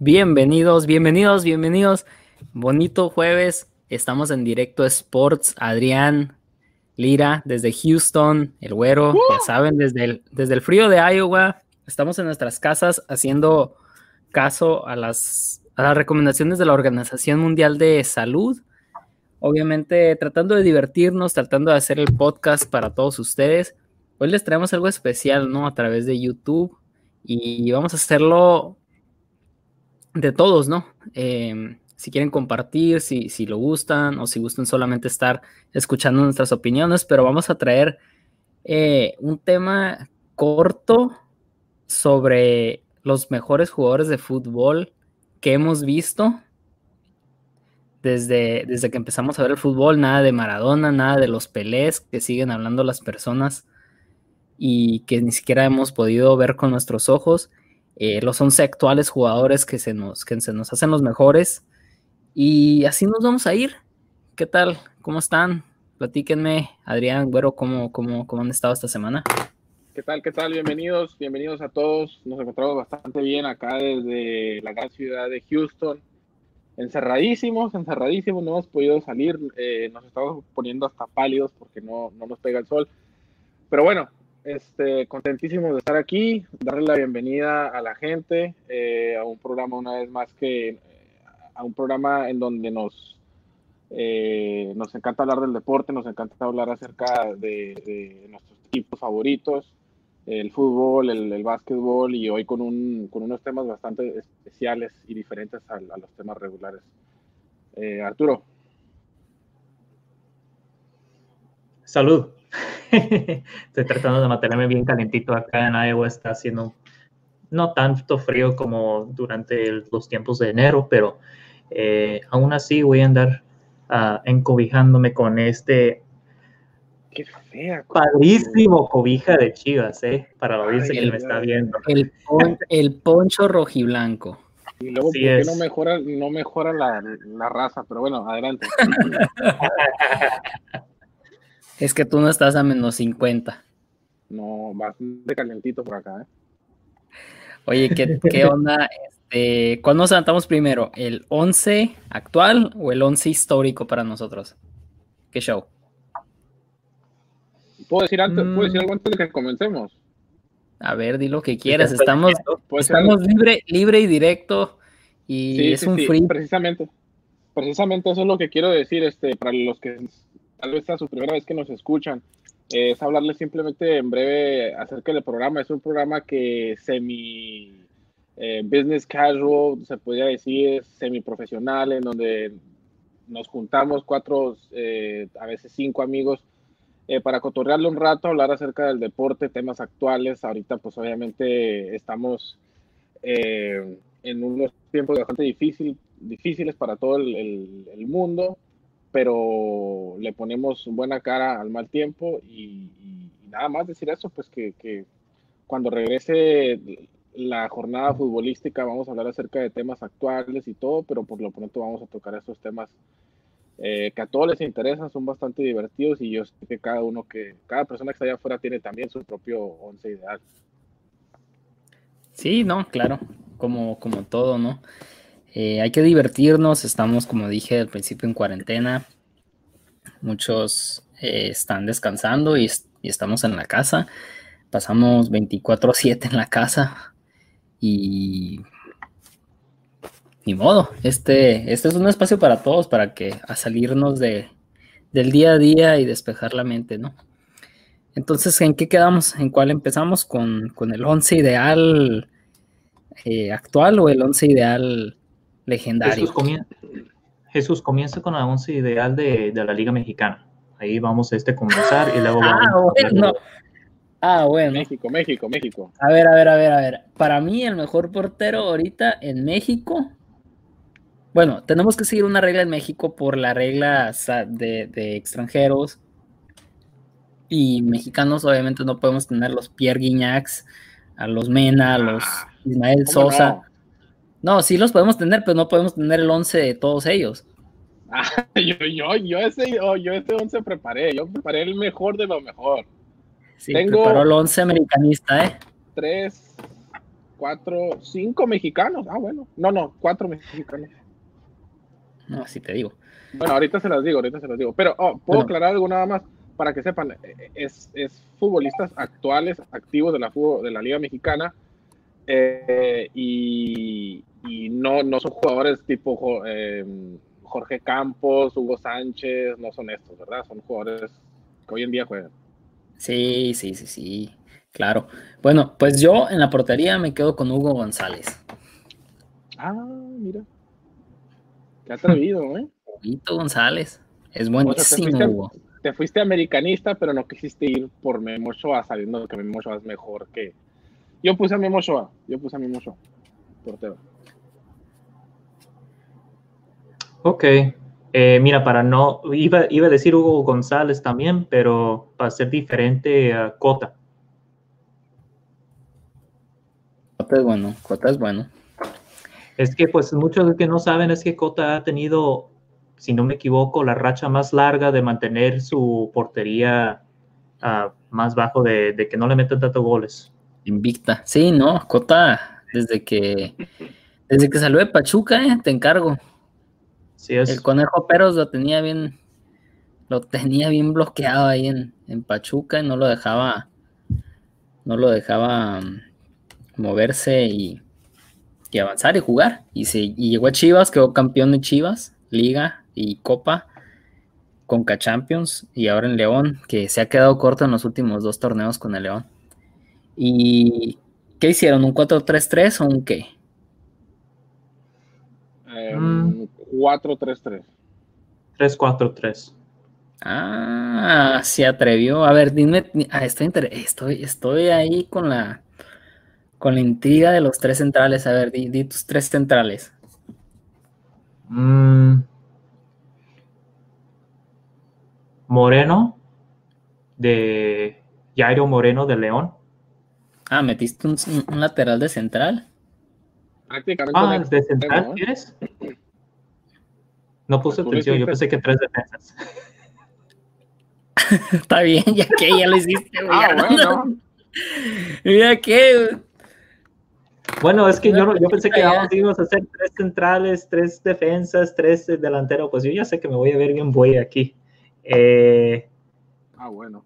Bienvenidos, bienvenidos, bienvenidos. Bonito jueves. Estamos en directo Sports. Adrián, Lira, desde Houston, el güero, ya saben, desde el, desde el frío de Iowa. Estamos en nuestras casas haciendo caso a las, a las recomendaciones de la Organización Mundial de Salud. Obviamente tratando de divertirnos, tratando de hacer el podcast para todos ustedes. Hoy les traemos algo especial, ¿no? A través de YouTube. Y vamos a hacerlo de todos, ¿no? Em, si quieren compartir, si, si, lo gustan o si gustan solamente estar escuchando nuestras opiniones, pero vamos a traer eh, un tema corto sobre los mejores jugadores de fútbol que hemos visto desde, desde que empezamos a ver el fútbol, nada de Maradona, nada de los Pelés que siguen hablando las personas y que ni siquiera hemos podido ver con nuestros ojos. Eh, los 11 actuales jugadores que se, nos, que se nos hacen los mejores. Y así nos vamos a ir. ¿Qué tal? ¿Cómo están? Platíquenme, Adrián, Güero, ¿cómo, cómo, cómo han estado esta semana? ¿Qué tal? ¿Qué tal? Bienvenidos, bienvenidos a todos. Nos encontramos bastante bien acá desde la gran ciudad de Houston. Encerradísimos, encerradísimos, no hemos podido salir. Eh, nos estamos poniendo hasta pálidos porque no, no nos pega el sol. Pero bueno, este, contentísimo de estar aquí, darle la bienvenida a la gente eh, a un programa una vez más que a un programa en donde nos eh, nos encanta hablar del deporte, nos encanta hablar acerca de, nuestros equipos favoritos, el fútbol, el, el, básquetbol y hoy con, un, con unos temas bastante especiales y diferentes a, a los temas regulares. Eh, Arturo. Salud. Estoy tratando de mantenerme bien calentito acá en Iowa. Está haciendo no tanto frío como durante los tiempos de enero, pero eh, aún así voy a andar uh, encobijándome con este Qué fea. Padrísimo cobija de Chivas, ¿eh? Para la audiencia que me está viendo. El, pon, el poncho rojiblanco. Y luego, sí ¿por qué no mejora, no mejora la, la raza? Pero bueno, adelante. Es que tú no estás a menos 50. No, bastante calentito por acá, ¿eh? Oye, ¿qué, qué onda? Este, ¿Cuándo nos levantamos primero? ¿El 11 actual o el 11 histórico para nosotros? ¿Qué show? ¿Puedo decir, antes, mm. ¿puedo decir algo antes de que comencemos? A ver, di lo que quieras. Estamos, estamos libre, libre y directo y sí, es sí, un sí, free. Precisamente, precisamente eso es lo que quiero decir este, para los que tal vez sea su primera vez que nos escuchan, eh, es hablarles simplemente en breve acerca del programa. Es un programa que semi eh, business casual, se podría decir, semi profesional, en donde nos juntamos cuatro, eh, a veces cinco amigos, eh, para cotorrearle un rato, hablar acerca del deporte, temas actuales. Ahorita, pues obviamente estamos eh, en unos tiempos bastante difícil, difíciles para todo el, el, el mundo pero le ponemos buena cara al mal tiempo y, nada más decir eso, pues que, cuando regrese la jornada futbolística vamos a hablar acerca de temas actuales y todo, pero por lo pronto vamos a tocar esos temas eh, que a todos les interesan, son bastante divertidos y yo sé que cada uno que, cada persona que está allá afuera tiene también su propio once ideal. Sí, no, claro, como, como todo, ¿no? Eh, hay que divertirnos, estamos, como dije al principio, en cuarentena. Muchos eh, están descansando y, estamos en la casa. Pasamos 24/7 en la casa y ni modo. Este, este es un espacio para todos, para que a salirnos de, del día a día y despejar la mente, ¿no? Entonces, ¿en qué quedamos? ¿En cuál empezamos? ¿Con, con el 11 ideal eh, actual o el 11 ideal legendario. Jesús comienza, Jesús comienza con la once ideal de, de, la Liga Mexicana. Ahí vamos a este comenzar y luego ah, vamos. Bueno. Ah, bueno. México, México, México. A ver, a ver, a ver, a ver. Para mí, el mejor portero ahorita en México. Bueno, tenemos que seguir una regla en México por la regla de, de extranjeros. Y mexicanos, obviamente, no podemos tener los Pierre Guignacs, a los Mena, a los Ismael Sosa. No? No, sí los podemos tener, pero no podemos tener el 11 de todos ellos. Ah, yo, yo, yo, ese, oh, yo ese 11 preparé, yo preparé el mejor de lo mejor. Sí, Tengo preparó el 11 americanista, ¿eh? Tres, cuatro, cinco mexicanos. Ah, bueno. No, no, cuatro mexicanos. No, así te digo. Bueno, ahorita se las digo, ahorita se las digo. Pero, oh, ¿puedo aclarar algo nada más? Para que sepan, es, es futbolistas actuales, activos de la, de la Liga Mexicana, eh, y, y, no, no son jugadores tipo eh, Jorge Campos, Hugo Sánchez, no son estos, ¿verdad? Son jugadores que hoy en día juegan. Sí, sí, sí, sí, claro. Bueno, pues yo en la portería me quedo con Hugo González. Ah, mira. Qué atrevido, ¿eh? Hugo González. Es buenísimo, te, fuiste, te fuiste, americanista, pero no quisiste ir por Memo Ochoa, sabiendo que Memo Ochoa es mejor que... Yo puse a Memo Ochoa, yo puse a Memo Ochoa, portero. Ok. Eh, mira, para no, iba, iba, a decir Hugo González también, pero para ser diferente, a Cota. Cota es bueno, Cota es bueno. Es que pues muchos que no saben es que Cota ha tenido, si no me equivoco, la racha más larga de mantener su portería uh, más bajo de, de, que no le metan tantos goles. Invicta. Sí, no, Cota, desde que, desde que salió de Pachuca, eh, te encargo. Sí es. El conejo Peros lo tenía bien, lo tenía bien bloqueado ahí en, en, Pachuca y no lo dejaba, no lo dejaba mm, moverse y, y avanzar y jugar. Y, se, y llegó a Chivas, quedó campeón de Chivas, Liga y Copa. Conca Champions y ahora en León, que se ha quedado corto en los últimos dos torneos con el León. ¿Y qué hicieron? ¿Un 4-3-3 o un qué? Um, 3-4-3-3. 3-4-3. Ah, se atrevió. A ver, dime, ah, estoy, estoy, estoy ahí con la, con la intriga de los tres centrales. A ver, di, di tus tres centrales. Mm. Moreno, de Jairo Moreno de León. Ah, metiste un, un lateral de central. Ah, de central, ¿quieres? No puse atención, yo pensé que tres defensas. Está bien, ya que ya lo hiciste. ah, bueno. Ya que. Bueno, es que yo, yo pensé que íbamos a hacer tres centrales, tres defensas, tres delanteros. Pues yo ya sé que me voy a ver bien voy aquí. Eh, ah, bueno.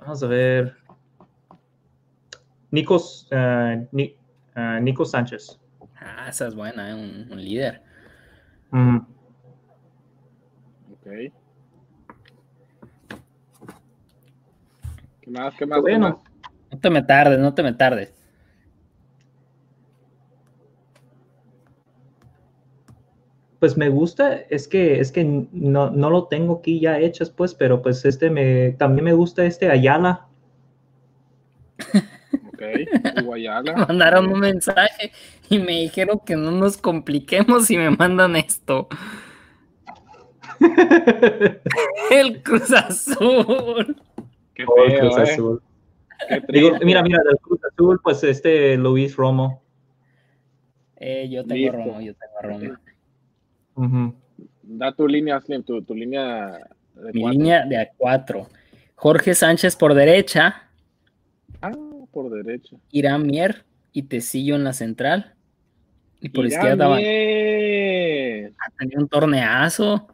Vamos a ver. Nicos, uh, Nico Sánchez. Ah, esa es buena, ¿eh? un, un, líder. Mm. ¿Qué más? ¿Qué más? Bueno, no te me tardes, no te me tardes. Pues me gusta, es que, es que no, lo tengo aquí ya hechas, pues, pero pues este me, también me gusta este Ayala. Ok, Ayala. Mandaron un mensaje y me dijeron que no nos compliquemos y me mandan esto. el Cruz Azul. Qué feo, Cruz eh. Azul. mira, mira, del Cruz Azul, pues este Luis Romo. Eh, yo tengo Romo, yo tengo Romo. Da tu línea, Slim, tu, tu línea de Mi línea de A4. Jorge Sánchez por derecha. Ah, por derecha. Irán Mier y Tecillo en la central. Y por izquierda va. Ha tenido un torneazo.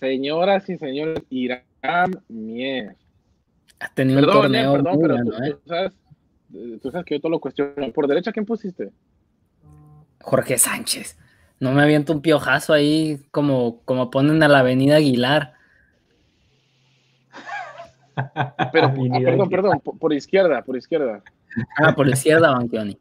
Señoras y señores, Irán Mier. Has tenido un torneo perdón, pero ¿eh? tú, sabes, tú, sabes, que yo todo lo cuestiono. ¿Por derecha quién pusiste? Jorge Sánchez. No me aviento un piojazo ahí como, como ponen a la avenida Aguilar. Pero, ah, perdón, perdón, por, izquierda, por izquierda. Ah, por izquierda, Banquioni.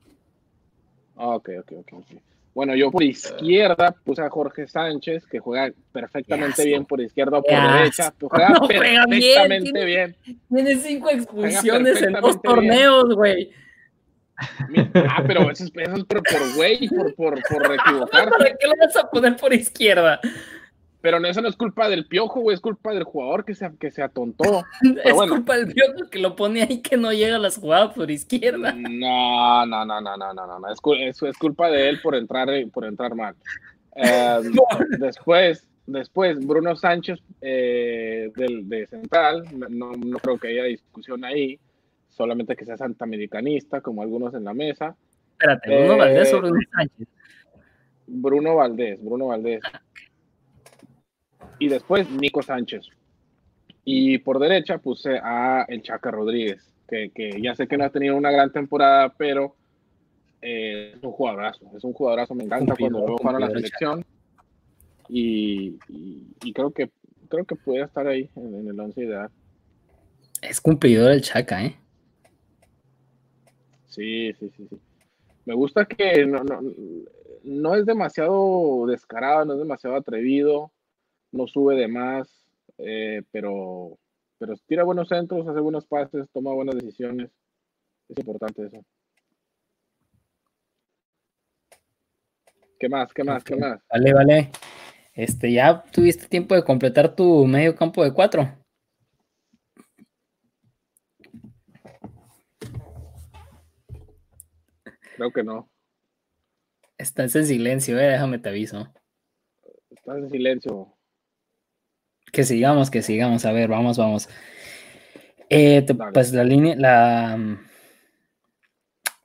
Ah, ok, ok, ok. okay. Bueno, yo por izquierda puse a Jorge Sánchez, que juega perfectamente bien por izquierda o por derecha. Juega perfectamente bien. Tiene cinco expulsiones en dos torneos, güey. Ah, pero eso es, eso es por, güey, por, por, por equivocarte. ¿Para qué lo vas a poner por izquierda? Pero eso no es culpa del piojo, güey, es culpa del jugador que se, que se atontó. es culpa del piojo que lo pone ahí que no llega a las jugadas por izquierda. No, no, no, no, no, no, no. Es, es, culpa de él por entrar, por entrar mal. Em, después, después, Bruno Sánchez eh, del, de Central, no, no creo que haya discusión ahí, solamente que sea santamericanista, como algunos en la mesa. Espérate, Bruno Valdés o Bruno Sánchez. Bruno Valdés, Bruno Valdés. Y después Nico Sánchez. Y por derecha puse a el Chaca Rodríguez, que, que ya sé que no ha tenido una gran temporada, pero eh, es un jugadorazo, es un jugadorazo, me encanta cuando luego jugar a la selección. Y, y, y, creo que creo que puede estar ahí en, en el 11 ideal. Es cumplidor el Chaca, ¿eh? Sí, sí, sí, sí. Me gusta que no, no, no es demasiado descarado, no es demasiado atrevido, no sube de más, eh, pero, pero tira buenos centros, hace buenos pases, toma buenas decisiones. Es importante eso. ¿Qué más? ¿Qué más? ¿Qué más? Vale, vale. Este, ¿ya tuviste tiempo de completar tu medio campo de cuatro? Creo que no. Estás en silencio, eh, déjame te aviso. Estás en silencio. Que sigamos, que sigamos. A ver, vamos, vamos. Eh, te, pues la línea, la.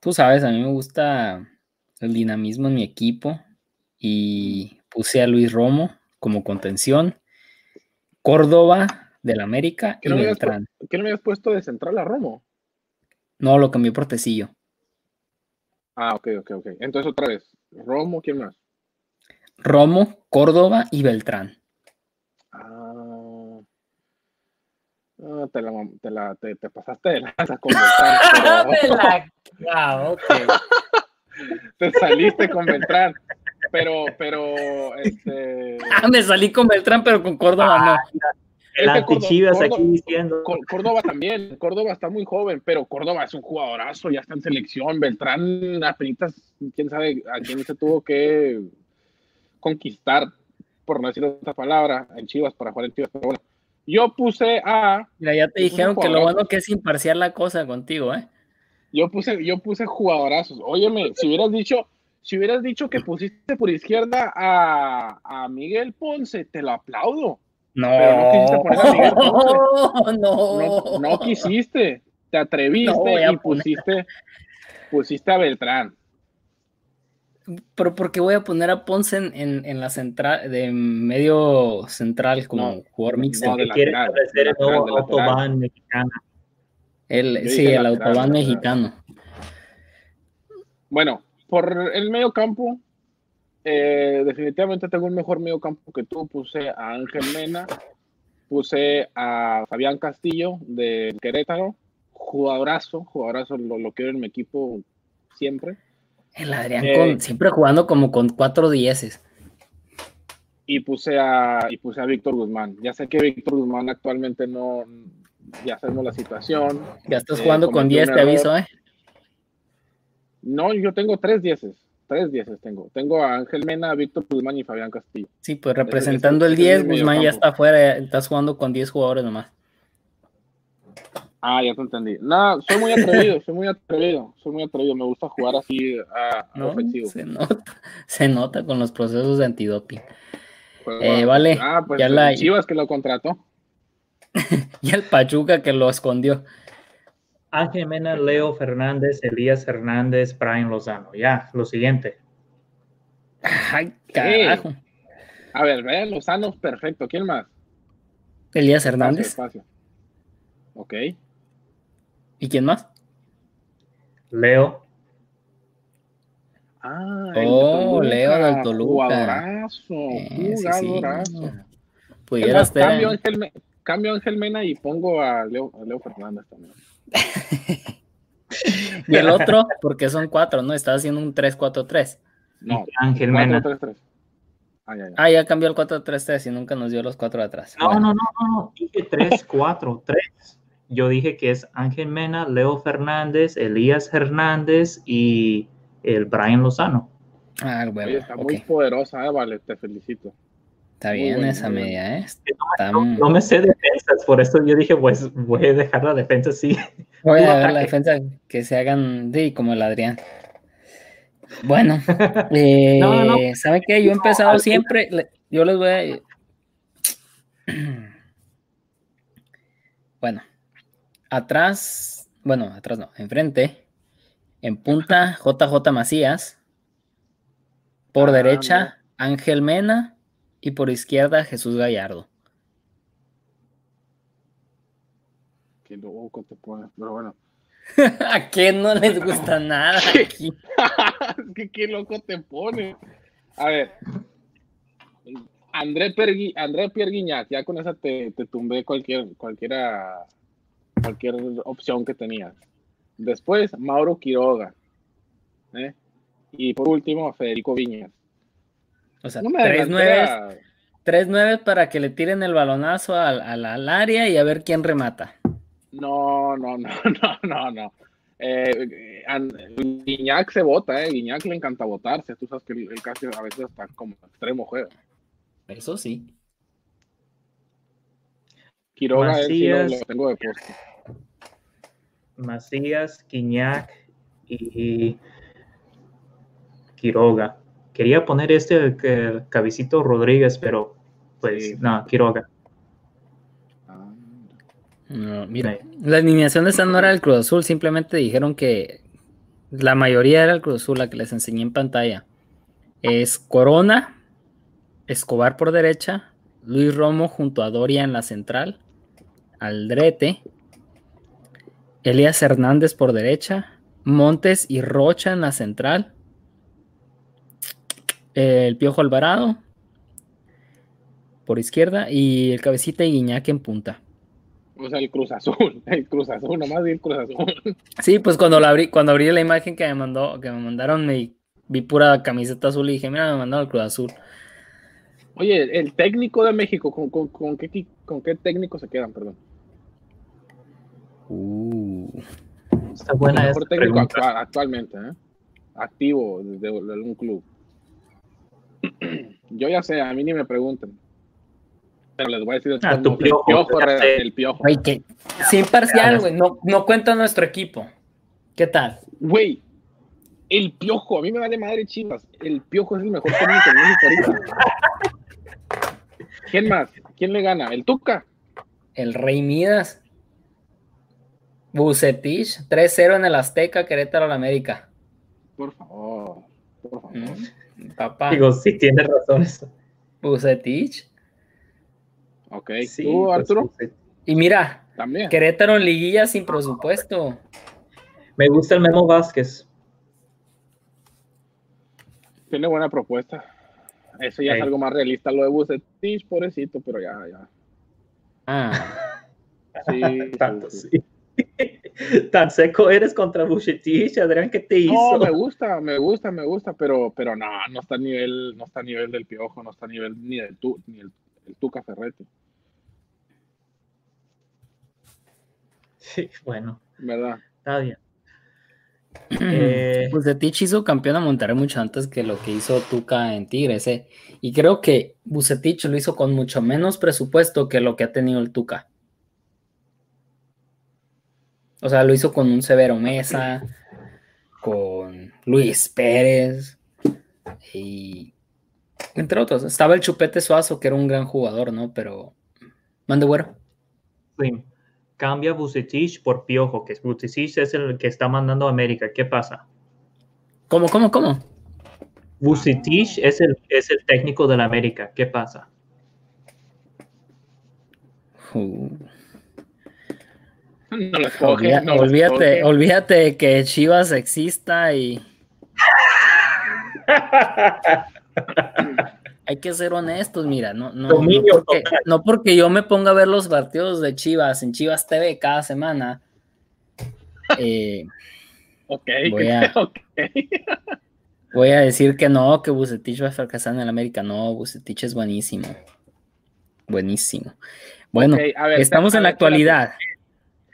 Tú sabes, a mí me gusta el dinamismo en mi equipo y puse a Luis Romo como contención, Córdoba del América y no Beltrán. ¿Qué no me habías puesto de central a Romo? No, lo cambié por Tecillo. Ah, ok, ok, ok. Entonces otra vez, Romo, ¿quién más? Romo, Córdoba y Beltrán. Ah te, la, te, la, te, te, pasaste de lanza con Beltrán. Pero... la... ah, okay. te saliste con Beltrán. Pero, pero, este. Ah, me salí con Beltrán, pero con Córdoba ah, no. Las Chivas aquí diciendo. Córdoba también, Córdoba está muy joven, pero Córdoba es un jugadorazo, ya está en selección. Beltrán, apenas, quién sabe a quién se tuvo que conquistar, por no decir otra palabra, en Chivas para jugar en Chivas. Pero bueno, yo puse a. Mira, ya te dijeron que lo bueno que es imparcial la cosa contigo, ¿eh? Yo puse, yo puse jugadorazos. Óyeme, si hubieras dicho, si hubieras dicho que pusiste por izquierda a, a Miguel Ponce, te lo aplaudo. No. Pero no quisiste poner a Miguel Ponce. No, no. No, quisiste. Te atreviste y pusiste, pusiste a Beltrán. Pero porque voy a poner a Ponce en, en, en la central, de medio central como No, jugador mixto. no, que quiere el nuevo autobahn mexicano. El, sí, el lateral, autobahn lateral. mexicano. Bueno, por el medio campo, eh, definitivamente tengo un mejor medio campo que tú. Puse a Ángel Mena, puse a Fabián Castillo de Querétaro, jugadorazo, jugadorazo, lo, lo quiero en mi equipo siempre. El Adrián Eh, con, siempre jugando como con cuatro dieces. Y puse a, y puse a Víctor Guzmán. Ya sé que Víctor Guzmán actualmente no, ya sabemos la situación. Ya estás Eh, jugando con cometió 10, un te aviso, ¿eh? No, yo tengo tres dieces, tres dieces tengo. Tengo a Ángel Mena, a Víctor Guzmán y Fabián Castillo. Sí, pues representando el ese es 10, mi medio Guzmán ya está afuera, estás jugando con 10 jugadores nomás. Ah, ya te entendí. No, soy muy atrevido, soy muy atrevido, soy muy atrevido. Me gusta jugar así a, ¿no? ofensivo. Se nota, se nota con los procesos de antidoping. Juego Eh, vale, Ah, pues ya la- Chivas que lo contrató. Y el Pachuca que lo escondió. Ángel Mena, Leo Fernández, Elías Hernández, Brian Lozano. Ya, lo siguiente. Ay, carajo. A ver, vean Lozano, perfecto. ¿Quién más? Elías Espacio, Hernández. espacio. Ok. ¿Y quién más? Leo, Ah, Oh, Leo del Toluca. Jugadorazo, Eh, sí, sí. jugadorazo. Pudiera más, estar. cambio, Ángel, cambio a Ángel Mena y pongo a Leo, a Leo Fernández también. Y el otro, porque son cuatro, ¿no? Estás haciendo un 3-4-3. No, Ángel 4, Mena. 3, 3. Ah, ya, ya. Ah, ya cambió el 4-3-3 y nunca nos dio los cuatro de atrás. No, Bueno. no, no, no, no. Dije 3, 4, 3. Yo dije que es Ángel Mena, Leo Fernández, Elías Hernández y el Brian Lozano. Ah, Oye, bueno, está muy poderosa, eh, vale, te felicito. Está muy bien esa media, ¿eh? No, Está- no me sé defensas, por eso yo dije, pues voy a dejar la defensa así. Voy a ver la defensa que se hagan de como el Adrián. Bueno, eh, No, no. ¿saben qué? Yo he empezado siempre, le- yo les voy a... Bueno, atrás, bueno, atrás no, enfrente, En punta, JJ Macías. Por Ah, derecha, Ángel Mena. Y por izquierda, Jesús Gallardo. Qué loco te pones, pero bueno. ¿A quién no les gusta nada aquí? es que qué loco te pone. A ver. André, Pergui, André Pierre Guignac, ya con esa te, te tumbé cualquier, cualquiera, cualquier opción que tenías. Después, Mauro Quiroga. ¿eh? Y por último, Federico Viñas. O sea, tres nueve, delantera- tres nueve para que le tiren el balonazo al, al- al área y a ver quién remata. No, no, no, no, no, no. Eh, Guiñac se vota, ¿eh? Guiñac le encanta votarse. Tú sabes que él, él casi a veces está como extremo juega. Eso sí. Quiroga sí lo, Macías. lo tengo de poste. Macías, Quiñac y Quiroga. Quería poner este que- Cabecito Rodríguez, pero pues Sí. no, Quiroga. No, mira, la alineación de esta no era el Cruz Azul, simplemente dijeron que la mayoría era el Cruz Azul, la que les enseñé en pantalla. Es Corona, Escobar por derecha, Luis Romo junto a Doria en la central, Aldrete, Elías Hernández por derecha, Montes y Rocha en la central, el Piojo Alvarado por izquierda y el Cabecita y Guiñac en punta. O sea, el Cruz Azul, el Cruz Azul, nomás el Cruz Azul. Sí, pues cuando la abrí, cuando abrí la imagen que me mandó, que me mandaron, me vi pura camiseta azul y dije, mira, me mandaron el Cruz Azul. Oye, el técnico de México, ¿con, con, con qué, con qué técnico se quedan? Perdón. Uh, Está El buena mejor esta técnico actual- actualmente, ¿eh? Activo de, de algún club. Yo ya sé, a mí ni me pregunten. Pero les voy a decir de Ah, tu Piojo, el piojo, el piojo. que sin parcial, güey, no, no cuenta nuestro equipo. ¿Qué tal? Güey, el piojo, a mí me vale madre chivas. El piojo es el mejor técnico de México ahorita. ¿Quién más? ¿Quién le gana? ¿El Tuca? El Rey Midas. Bucetich, 3-0 en el Azteca, Querétaro al América. Por favor, por favor. Mm, Papá, Digo, sí, tienes razón eso. Bucetich. Ok, Sí, ¿tú, pues, Arturo? sí. Y mira, También. Querétaro en liguilla sin presupuesto. Me gusta el Memo Vázquez. Tiene buena propuesta. Eso ya es algo más realista. Lo de Bucetich, pobrecito, pero ya, ya. Ah, Sí, sí, Tanto, sí. sí. Tan seco eres contra Bucetich, Adrián, ¿qué te hizo? No, me gusta, me gusta, me gusta, pero, pero no, no está a nivel, no está a nivel del piojo, no está a nivel ni del tu, ni el, el Tuca Ferretti, Sí, bueno, ¿verdad? está bien. Eh, Bucetich hizo campeón a Monterrey mucho antes que lo que hizo Tuca en Tigres, ¿eh? Y creo que Bucetich lo hizo con mucho menos presupuesto que lo que ha tenido el Tuca. O sea, lo hizo con un Severo Mesa, con Luis Pérez y entre otros. Estaba el Chupete Suazo, que era un gran jugador, ¿no? Pero mande güero. sí. Cambia Bucetich por Piojo, que Bucetich es el que está mandando a América. ¿Qué pasa? ¿Cómo, cómo, cómo? Bucetich es el, es el técnico de la América. ¿Qué pasa? Uh, No lo escoge, olvida- no olvídate, escoge. olvídate de que Chivas exista y hay que ser honestos, mira, no, no, no porque, total. no porque yo me ponga a ver los partidos de Chivas en Chivas TV cada semana, eh, Ok, Voy a- ok. voy a decir que no, que Bucetich va a fracasar en el América. No, Bucetich es buenísimo. Buenísimo. Bueno, ver, estamos en la actualidad.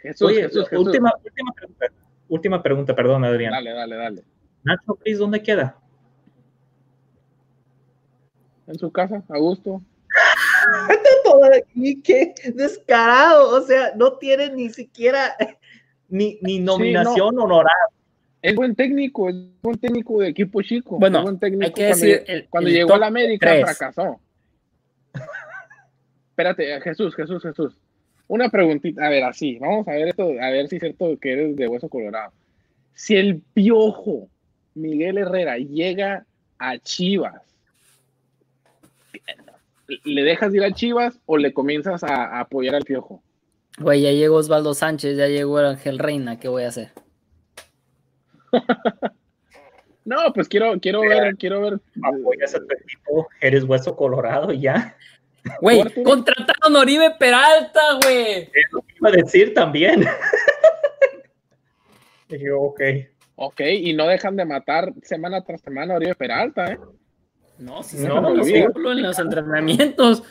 Jesús, Oye, Jesús, Jesús. Última, última pregunta. Última pregunta, perdón, Adrián. Dale, dale, dale. Nacho Cris, ¿dónde queda? En su casa, a gusto. Y qué descarado, o sea, no tiene ni siquiera ni, ni nominación honorable. Es buen técnico, es buen técnico de equipo chico. Bueno, es buen técnico hay que cuando, decir, el- cuando el llegó a la América tres. fracasó. Espérate, Jesús, Jesús, Jesús. Una preguntita, a ver, así, vamos a ver esto, a ver si es cierto que eres de hueso colorado. Si el piojo Miguel Herrera llega a Chivas, ¿le dejas de ir a Chivas o le comienzas a, a apoyar al piojo? Güey, ya llegó Osvaldo Sánchez, ya llegó Ángel Reina, ¿qué voy a hacer? no, pues quiero, quiero ver, quiero ver. Apoyas a tu equipo, eres hueso colorado ya. Güey, contrataron a Oribe Peralta, güey. Eso iba a decir también. Dije, ok. Ok, y no dejan de matar semana tras semana a Oribe Peralta, ¿eh? No, si no, no, en los entrenamientos.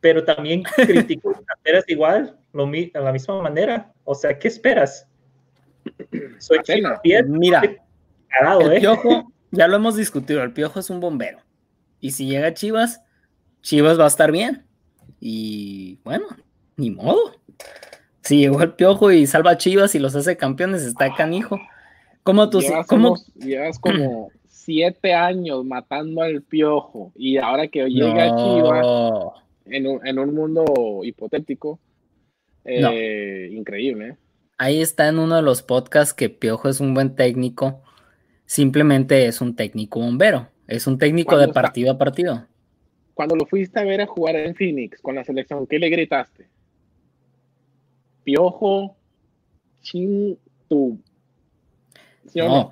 Pero también criticó Canteras igual, lo, de la misma manera. O sea, ¿qué esperas? Soy Bien, Mira, el ¿eh? piojo, ya lo hemos discutido, el piojo es un bombero. Y si llega Chivas, Chivas va a estar bien. Y bueno, ni modo. Si llegó el piojo y salva a Chivas y los hace campeones, está canijo. ¿Cómo tú llevas, ¿cómo? llevas como siete años matando al piojo y ahora que llega Chivas en un, en un mundo hipotético, eh, increíble. ¿eh? Ahí está en uno de los podcasts que Piojo es un buen técnico. Simplemente es un técnico bombero. Es un técnico de partido a partido. Cuando lo fuiste a ver a jugar en Phoenix con la selección, ¿qué le gritaste? Piojo, ching, tu. no,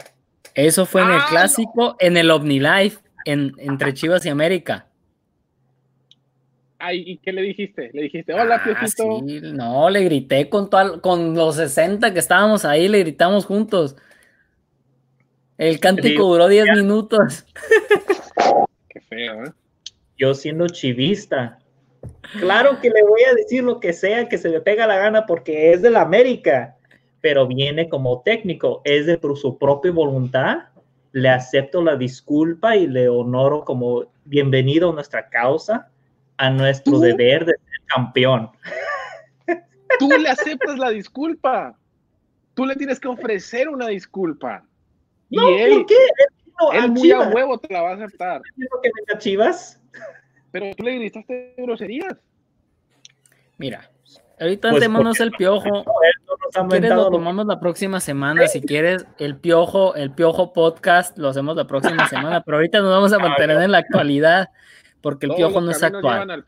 eso fue en el ah, clásico, en el OmniLife, en, entre Chivas y América. Ay, ¿y qué le dijiste? Le dijiste, hola, ah, Piojito. no, le grité con, con los 60 que estábamos ahí, le gritamos juntos. El cántico duró 10 minutos. Qué feo, ¿eh? Yo siendo chivista. Claro que le voy a decir lo que sea que se me pega la gana porque es de la América pero viene como técnico, es de por su propia voluntad, le acepto la disculpa y le honoro como bienvenido a nuestra causa, a nuestro deber de ser campeón. Tú le aceptas la disculpa. Tú le tienes que ofrecer una disculpa. No, y él, ¿por qué? Él, muy a huevo te la va a aceptar. que venga Chivas? Pero tú le gritaste groserías. Mira, Ahorita pues el piojo. Quieres, lo tomamos la próxima semana. Si quieres, el piojo, el piojo podcast, lo hacemos la próxima semana. Pero ahorita nos vamos a mantener en la actualidad, porque el piojo no es actual.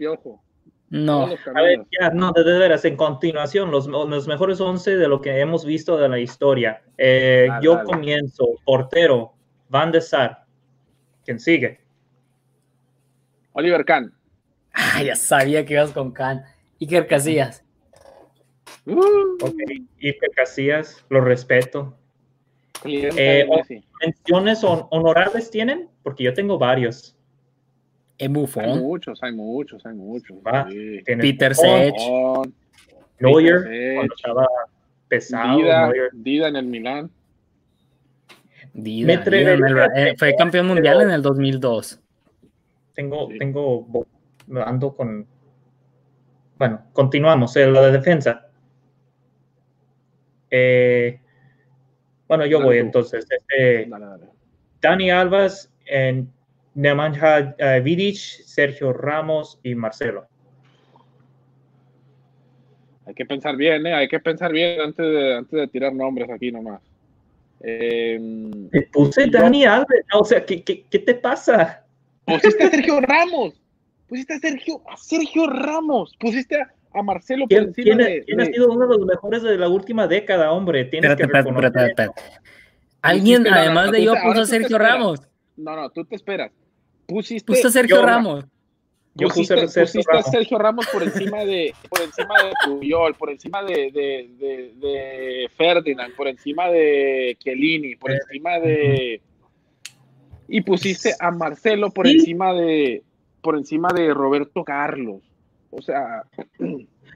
No. A ver, ya, no, de, veras, en continuación, los, los, mejores 11 de lo que hemos visto de la historia. Eh, yo comienzo, portero, Van de Sar. ¿Quién sigue? Oliver Kahn. Ah, ya sabía que ibas con Kahn. Iker Casillas. Uh. Ok, Casillas, lo respeto. Eh, ¿Menciones honorables tienen? Porque yo tengo varios. Hay muchos, hay muchos, hay muchos. Peter Sech. Neuer, cuando estaba pesado. Dida, en el Milán. Dida, eh, fue campeón mundial en el 2002. Tengo, tengo, ando con. Bueno, continuamos. Eh, la de defensa. Eh, bueno, yo voy entonces. Este, Dani Alves, en Nemanja uh, Vidic, Sergio Ramos y Marcelo. Hay que pensar bien, ¿eh? hay que pensar bien antes de, antes de tirar nombres aquí nomás. Eh, puse Dani Alves, o sea, ¿qué, qué, qué te pasa? Pusiste a Sergio Ramos, pusiste a Sergio, a Sergio Ramos, pusiste a, a Marcelo por encima de, ¿quién ha sido uno de los mejores de la última década, hombre? Tienes que Alguien, además de yo, puso a Sergio Ramos. No, no, tú te esperas. Pusiste. Puso a Sergio Ramos. Yo pusiste, puse a Sergio, Ramos. Sergio Ramos por encima de por encima de Puyol, por encima de, de, de, Ferdinand, por encima de Chiellini, por encima de y pusiste a Marcelo por encima de por encima de Roberto Carlos. O sea.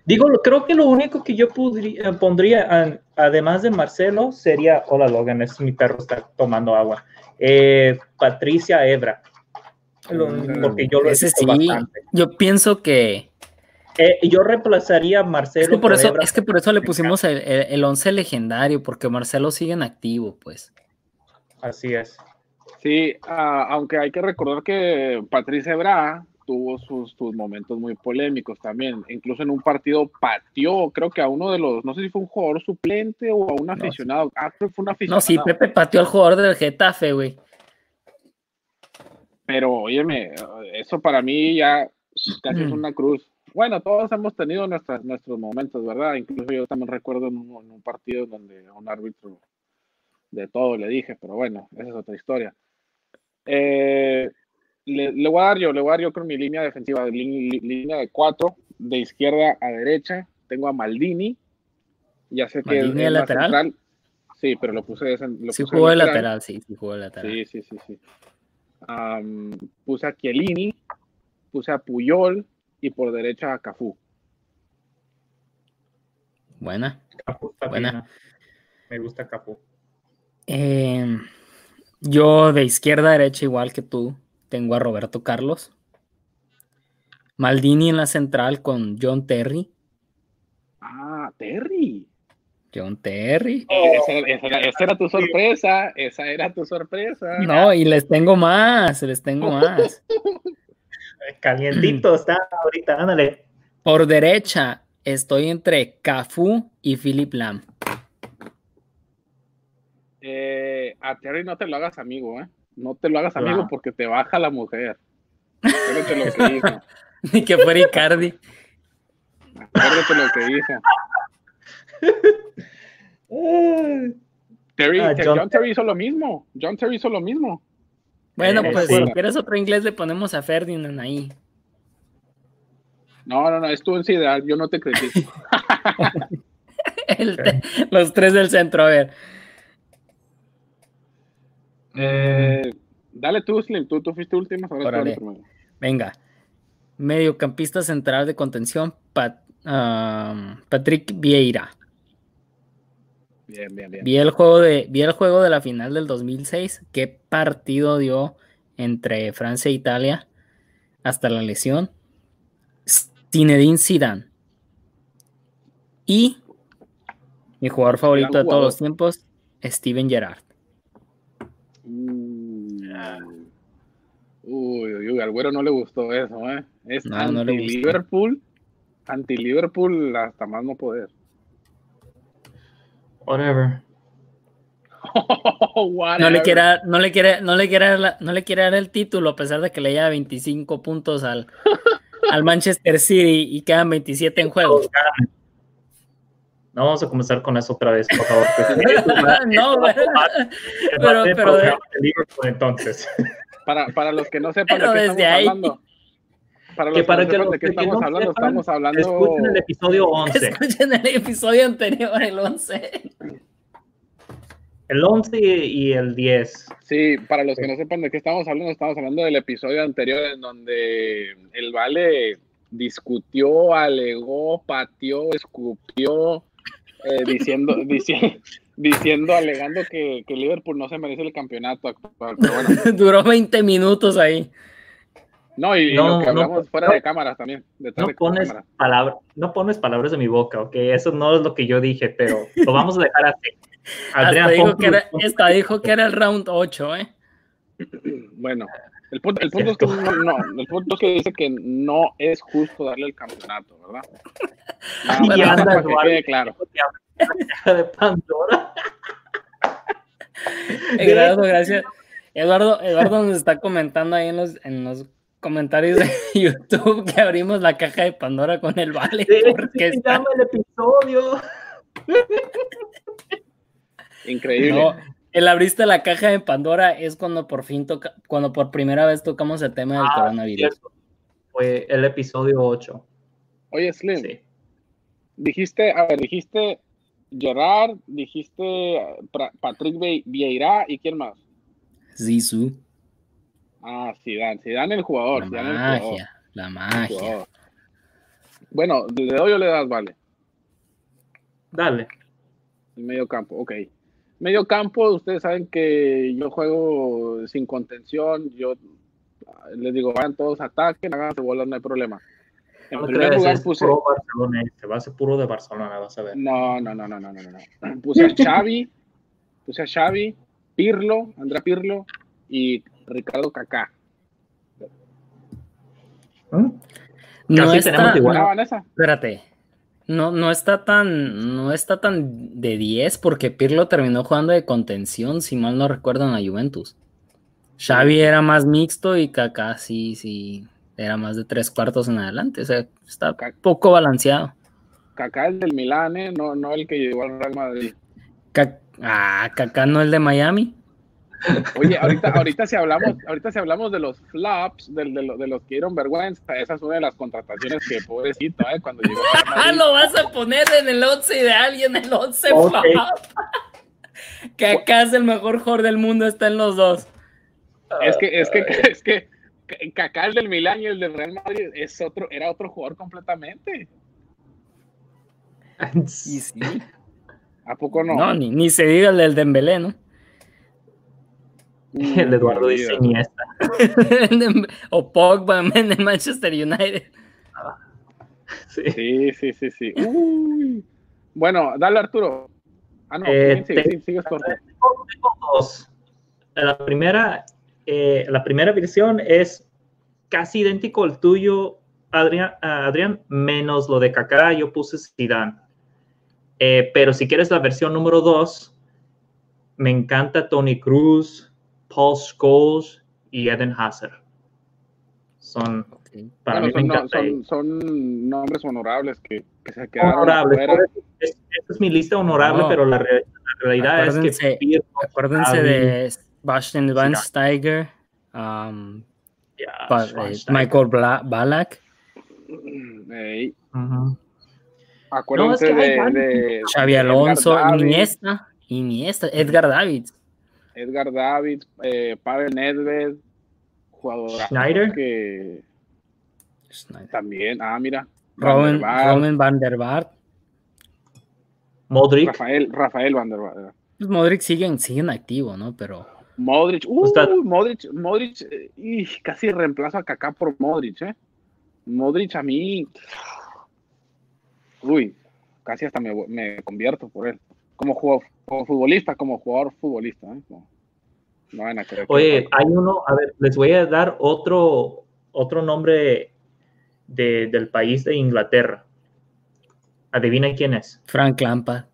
Digo, creo que lo único que yo podría, pondría, además de Marcelo, sería. Hola, Logan, es mi perro, está tomando agua. Eh, Patricia Ebra. Mm, porque yo lo Ese sí, Yo pienso que. Eh, yo reemplazaría a Marcelo. Es que por, eso, es que por eso le pusimos el, el, once legendario, porque Marcelo sigue en activo, pues. Así es. Sí, ah, aunque hay que recordar que Patricia Ebra tuvo sus, sus, momentos muy polémicos también. Incluso en un partido pateó, creo que a uno de los, no sé si fue un jugador suplente o a un aficionado. Ah, creo que fue un aficionado. No, sí, Pepe pateó al jugador del Getafe, güey. Pero, óyeme, eso para mí ya casi es una cruz. Bueno, todos hemos tenido nuestras, nuestros momentos, ¿verdad? Incluso yo también recuerdo en un, en un partido donde a un árbitro de todo le dije, pero bueno, esa es otra historia. Eh, le, le, voy a dar yo, le voy a dar yo con mi línea defensiva, línea, de cuatro, de izquierda a derecha. Tengo a Maldini, ya sé que Maldini es lateral. Central. Sí, pero lo puse, de, lo sí puse jugó de lateral. lateral, sí, sí jugó de lateral. Sí, sí, sí, sí. Um, puse a Chiellini, puse a Puyol y por derecha a Cafú. Buena. Cafú está Buena. bien. Me gusta Cafú. Eh, yo de izquierda a derecha, igual que tú, tengo a Roberto Carlos. Maldini en la central con John Terry. Ah, Terry. John Terry. Esa, esa, era, esa, era, tu sorpresa. Esa era tu sorpresa. No, y les tengo más, les tengo más. Calientito está ahorita, ándale. Por derecha estoy entre Cafú y Philip Lam. Eh, a Terry no te lo hagas amigo, ¿eh? No te lo hagas amigo porque te baja la mujer. Acuérdate lo que hizo. Ni que fuera Icardi. Acuérdate lo que hizo. Terry, uh, John, John, Terry hizo lo mismo. John Terry hizo lo mismo. Bueno, eh, pues sí. si quieres otro inglés le ponemos a Ferdinand ahí. No, no, no, es tu ideal, yo no te critico. los tres del centro, a ver. Eh, dale tú, Slim, tú, tú fuiste último. Venga. Mediocampista central de contención, Pat, um, Patrick Vieira. Bien, bien, bien. Vi el, juego de, vi el juego de la final del 2006. ¿Qué partido dio entre Francia e Italia hasta la lesión? Zinedine Zidane. Y mi jugador favorito de todos los tiempos, Steven Gerrard. Uy, uy, uy, al güero no le gustó eso, ¿eh? Es no, anti-Liverpool, no anti-Liverpool hasta más no poder. Whatever. Whatever. No le quiere, no le quiere, no le quiere, no le quiere dar el título a pesar de que le lleva 25 puntos al, al Manchester City y quedan 27 en juego. No vamos a comenzar con eso otra vez, por favor. no, pero, pero, pero de... entonces. Para, para los que no sepan de qué estamos ahí. hablando. Para los que, para que, que no de qué estamos no hablando, sepan, estamos hablando. Escuchen el episodio 11. Escuchen el episodio anterior, el 11. El 11 y el 10. Sí, para los que no sepan de qué estamos hablando, estamos hablando del episodio anterior en donde el Vale discutió, alegó, pateó, escupió, eh, diciendo, diciendo, diciendo, alegando que, que, Liverpool no se merece el campeonato actual. Pero bueno. Duró 20 minutos ahí. No, y, no, y lo que hablamos no, fuera no, de cámaras también. No pones, palabra, no pones palabras de mi boca, ok, eso no es lo que yo dije, pero lo vamos a dejar así. Hasta dijo, que era, hasta dijo que era el round 8, ¿eh? Bueno, el punto, el punto es que no, no, el punto es que dice que no es justo darle el campeonato, ¿verdad? Y anda, para que quede claro. de Pandora. Eduardo, gracias. Eduardo, Eduardo nos está comentando ahí en los, en los comentarios de YouTube que abrimos la caja de Pandora con el vale. Sí, porque llama el episodio. Increíble. No, el abriste la caja de Pandora es cuando por fin toca, cuando por primera vez tocamos el tema del ah, coronavirus. Cierto. Fue el episodio 8. Oye, Slim. Sí. Dijiste, a ver, dijiste Gerard, dijiste Patrick Vieira y quién más? Zizou. Ah, Zidane, Zidane el jugador. La Zidane magia, el jugador. la magia. Bueno, ¿le doy o le das, vale? Dale. El medio campo, ok. Medio campo, ustedes saben que yo juego sin contención, yo les digo, vayan todos, ataquen, háganse bolas, no hay problema. En no primer lugar es puse... Puro Barcelona, se va a ser puro de Barcelona, vas a ver. No, no, no, no, no, no, no. Puse a Xavi, puse a Xavi, Pirlo, Andrea Pirlo y Ricardo Kaká. ¿Mm? No Casi está, tenemos igual. No, Vanessa. espérate. No, no está tan, no está tan de 10 porque Pirlo terminó jugando de contención, si mal no recuerdo, en la Juventus. Xavi era más mixto y Kaká sí, sí, era más de tres cuartos en adelante. O sea, está poco balanceado. Kaká es del Milán, ¿eh? No, no el que llegó al Real Madrid. Ca- ah, Kaká no el de Miami. Oye, ahorita, ahorita si hablamos, ahorita si hablamos de los flops, de, de, lo- de los que dieron vergüenza, esa es una de las contrataciones que pobrecito, ¿eh? Cuando llegó Ah, lo vas a poner en el 11 de alguien, el 11 Ok. flop. Kaká es el mejor jugador del mundo, está en los dos. Es que, es que, es que Kaká el del Milán y el del Real Madrid es otro, era otro jugador completamente. Y sí. ¿A poco no? No, ni, ni se diga el del Dembélé, ¿no? Mm, El Eduardo dice. Iniesta. O Pogba en el Manchester United. Sí. Sí, sí, sí, sí. Uy. Bueno, dale Arturo. Ah, no, Eh, sí, sí, te- sí, sigues corto. Tengo, tengo dos. La primera, eh, la primera versión es casi idéntico al tuyo, Adrián, Adrián, menos lo de Kaká, yo puse Zidane. Eh, pero si quieres la versión número dos, me encanta Tony Cruz, Paul Scholes y Eden Hazard. Son, para Bueno, mí me son, no- encanta. son, son nombres honorables que, que se quedaron honorables. afuera. Es- Esa es mi lista honorable, No. pero la, re- la realidad es Acuérdense- que Pirlo, Acuérdense de Bastian Van Sí. Steiger, um, Ba- eh, Schweinsteiger. Michael Bla- Balak, Ey, Ujú. acuérdense No, es que de, de Xavi Alonso, Iniesta, Iniesta, Edgar Davids. Edgar David, eh, Pavel Nedved, jugador Schneider. que también, ah, mira, Robin, Van der Vaart, Robin Van der Vaart. Modric. Rafael, Rafael Van der Vaart. Pues Modric siguen, siguen activo, ¿no? Pero Modric, uh, Está- Modric, Modric, eh, y casi reemplazo a Kaká por Modric, ¿eh? Modric a mí, uy, casi hasta me, me convierto por él. Como, jugador, como futbolista, como jugador futbolista, ¿eh? No, no van a creer. que- Oye, hay uno, a ver, les voy a dar otro, otro nombre de- del país de Inglaterra. Adivinen quién es. Frank Lampard.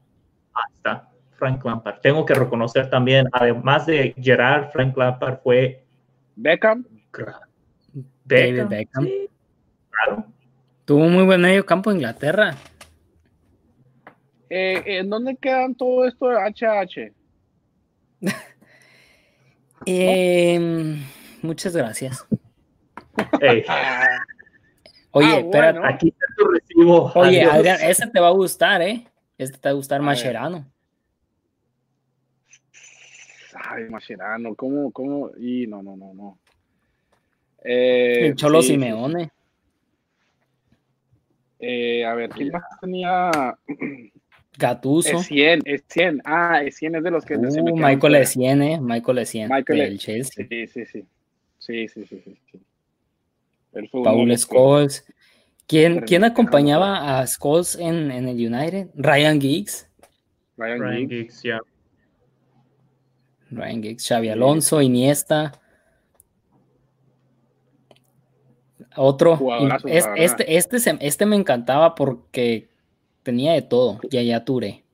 Ahí está, Frank Lampard. Tengo que reconocer también, además de Gerard, Frank Lampard fue Beckham, David Beckham. Beckham. Sí, claro. Tuvo un muy buen medio campo en Inglaterra. Eh, ¿en dónde quedan todo esto de HH? Em, muchas gracias. Oye, Ah, bueno. aquí está tu recibo. Oye, Adiós. Adrián, ese te va a gustar, ¿eh? Este te va a gustar A Mascherano. Ay, Mascherano, ¿cómo, cómo? Y no, no, no, no. Eh, El Cholo sí, sí, Simeone. Eh, a ver, ¿quién más tenía? Gattuso. Es 100, es 100. Ah, es 100 es de los que se me Uh, Michael fuera. Essien, ¿eh? Michael Essien. Michael del Chelsea. Sí, sí, sí. Sí, sí, sí, sí. sí. Paul Scholes. ¿Quién, ¿quién acompañaba a Scholes en, en el United? Ryan Giggs. Ryan Ryan Giggs. Ya. Ryan Giggs, Xavi Alonso, Iniesta. Otro. Es- verdad. este, este, se- este me encantaba porque tenía de todo. Ya ya Touré.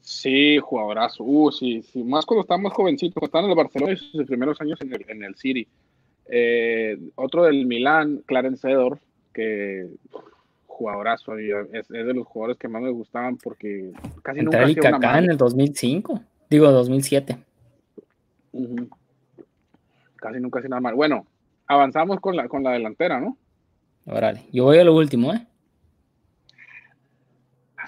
Sí, jugadorazo. Uh, sí, sí. Más cuando estaba más jovencito, cuando estaba en el Barcelona y sus primeros años en el, en el City. Eh, otro del Milán, Clarence Seedorf, que jugadorazo. Es, es de los jugadores que más me gustaban porque casi nunca y una Kaká en el 2005. Digo, 2007. Ujú. Casi nunca hacía nada mal. Bueno, avanzamos con la, con la delantera, ¿no? Órale. Yo voy a lo último, ¿eh?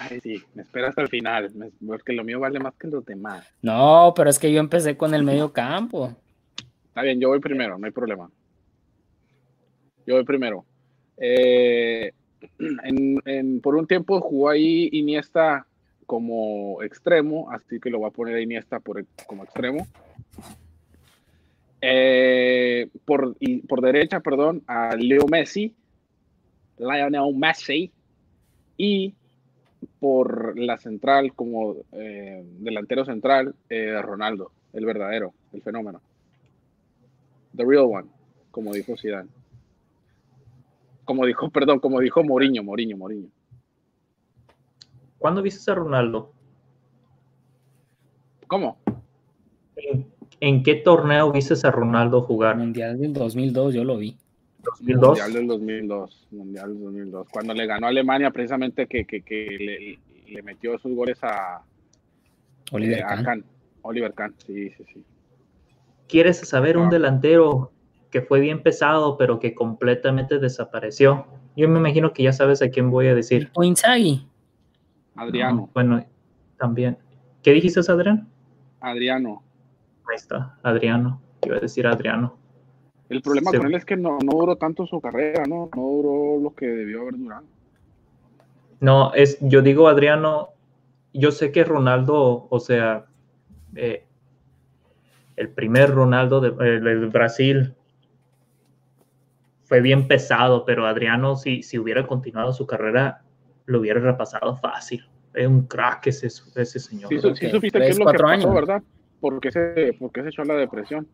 Ay, sí, me espera hasta el final, porque lo mío vale más que los demás. No, pero es que yo empecé con el medio campo. Está bien, yo voy primero, no hay problema. Yo voy primero. Eh, en- en- por un tiempo jugó ahí Iniesta como extremo, así que lo voy a poner a Iniesta por, como extremo. Eh, por, y por derecha, perdón, a Leo Messi, Lionel Messi, y por la central, como eh, delantero central, eh, Ronaldo, el verdadero, el fenómeno. The real one, como dijo Zidane. como dijo, perdón, como dijo Moriño, Moriño, Moriño. ¿Cuándo viste a Ronaldo? ¿Cómo? ¿En, en qué torneo viste a Ronaldo jugar? Mundial del 2002 yo lo vi. 2002. Mundial del 2002, Mundial del 2002, cuando le ganó a Alemania precisamente que, que, que le, le, metió esos goles a Oliver eh, a Kahn. Oliver Kahn, sí, sí, sí. ¿Quieres saber un Ah. delantero que fue bien pesado, pero que completamente desapareció? Yo me imagino que ya sabes a quién voy a decir. O Inzaghi. Adriano, Bueno, también. ¿Qué dijiste, Adrián? Adriano. Ahí está, Adriano. Iba a decir Adriano. El problema Sí. con él es que no, no duró tanto su carrera, ¿no? No duró lo que debió haber durado. No, es, yo digo Adriano, yo sé que Ronaldo, o sea, eh, el primer Ronaldo de- el del Brasil fue bien pesado, pero Adriano, si, si hubiera continuado su carrera, lo hubiera repasado fácil. Es un crack ese, ese señor. Sí, sí que supiste tres, qué es lo que cuatro pasó, años. ¿verdad? ¿Por qué se, por qué se echó a la depresión?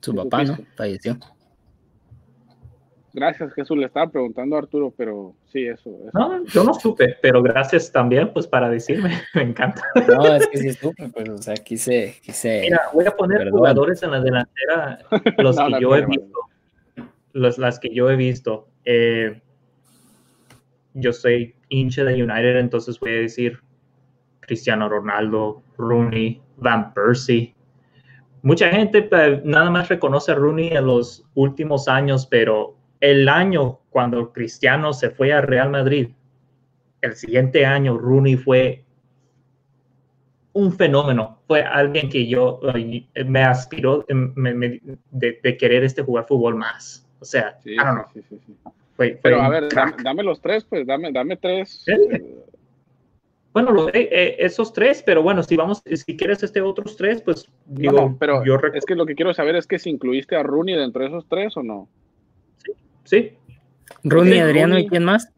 Su papá, ¿no? Falleció. Gracias, Jesús, le estaba preguntando a Arturo, pero sí, eso. eso. No, yo no supe, pero gracias también, pues, para decirme. Me encanta. No, es que sí estuve, pues, o sea, quise, quise. Mira, voy a poner Perdón. jugadores en la delantera, los No, que yo he visto. Los, las que yo he visto. Eh, yo soy hincha de United, entonces voy a decir Cristiano Ronaldo, Rooney, Van Persie. Mucha gente pues, nada más reconoce a Rooney en los últimos años, pero el año cuando Cristiano se fue a Real Madrid, el siguiente año Rooney fue un fenómeno. Fue alguien que yo eh, me aspiró me- me- de, de querer este jugar fútbol más. O sea, Sí, I don't know, sí, sí, sí, sí. fue- fue Pero a ver, dame, dame los tres, pues, dame, dame tres. Eh, Bueno, lo- eh, eh, esos tres, pero bueno, si vamos, si quieres este otros tres, pues digo, no, pero yo es que lo que quiero saber es que si incluiste a Rooney dentro de esos tres o no. sí. Rooney, Ok, Adriano Rooney. y quién más?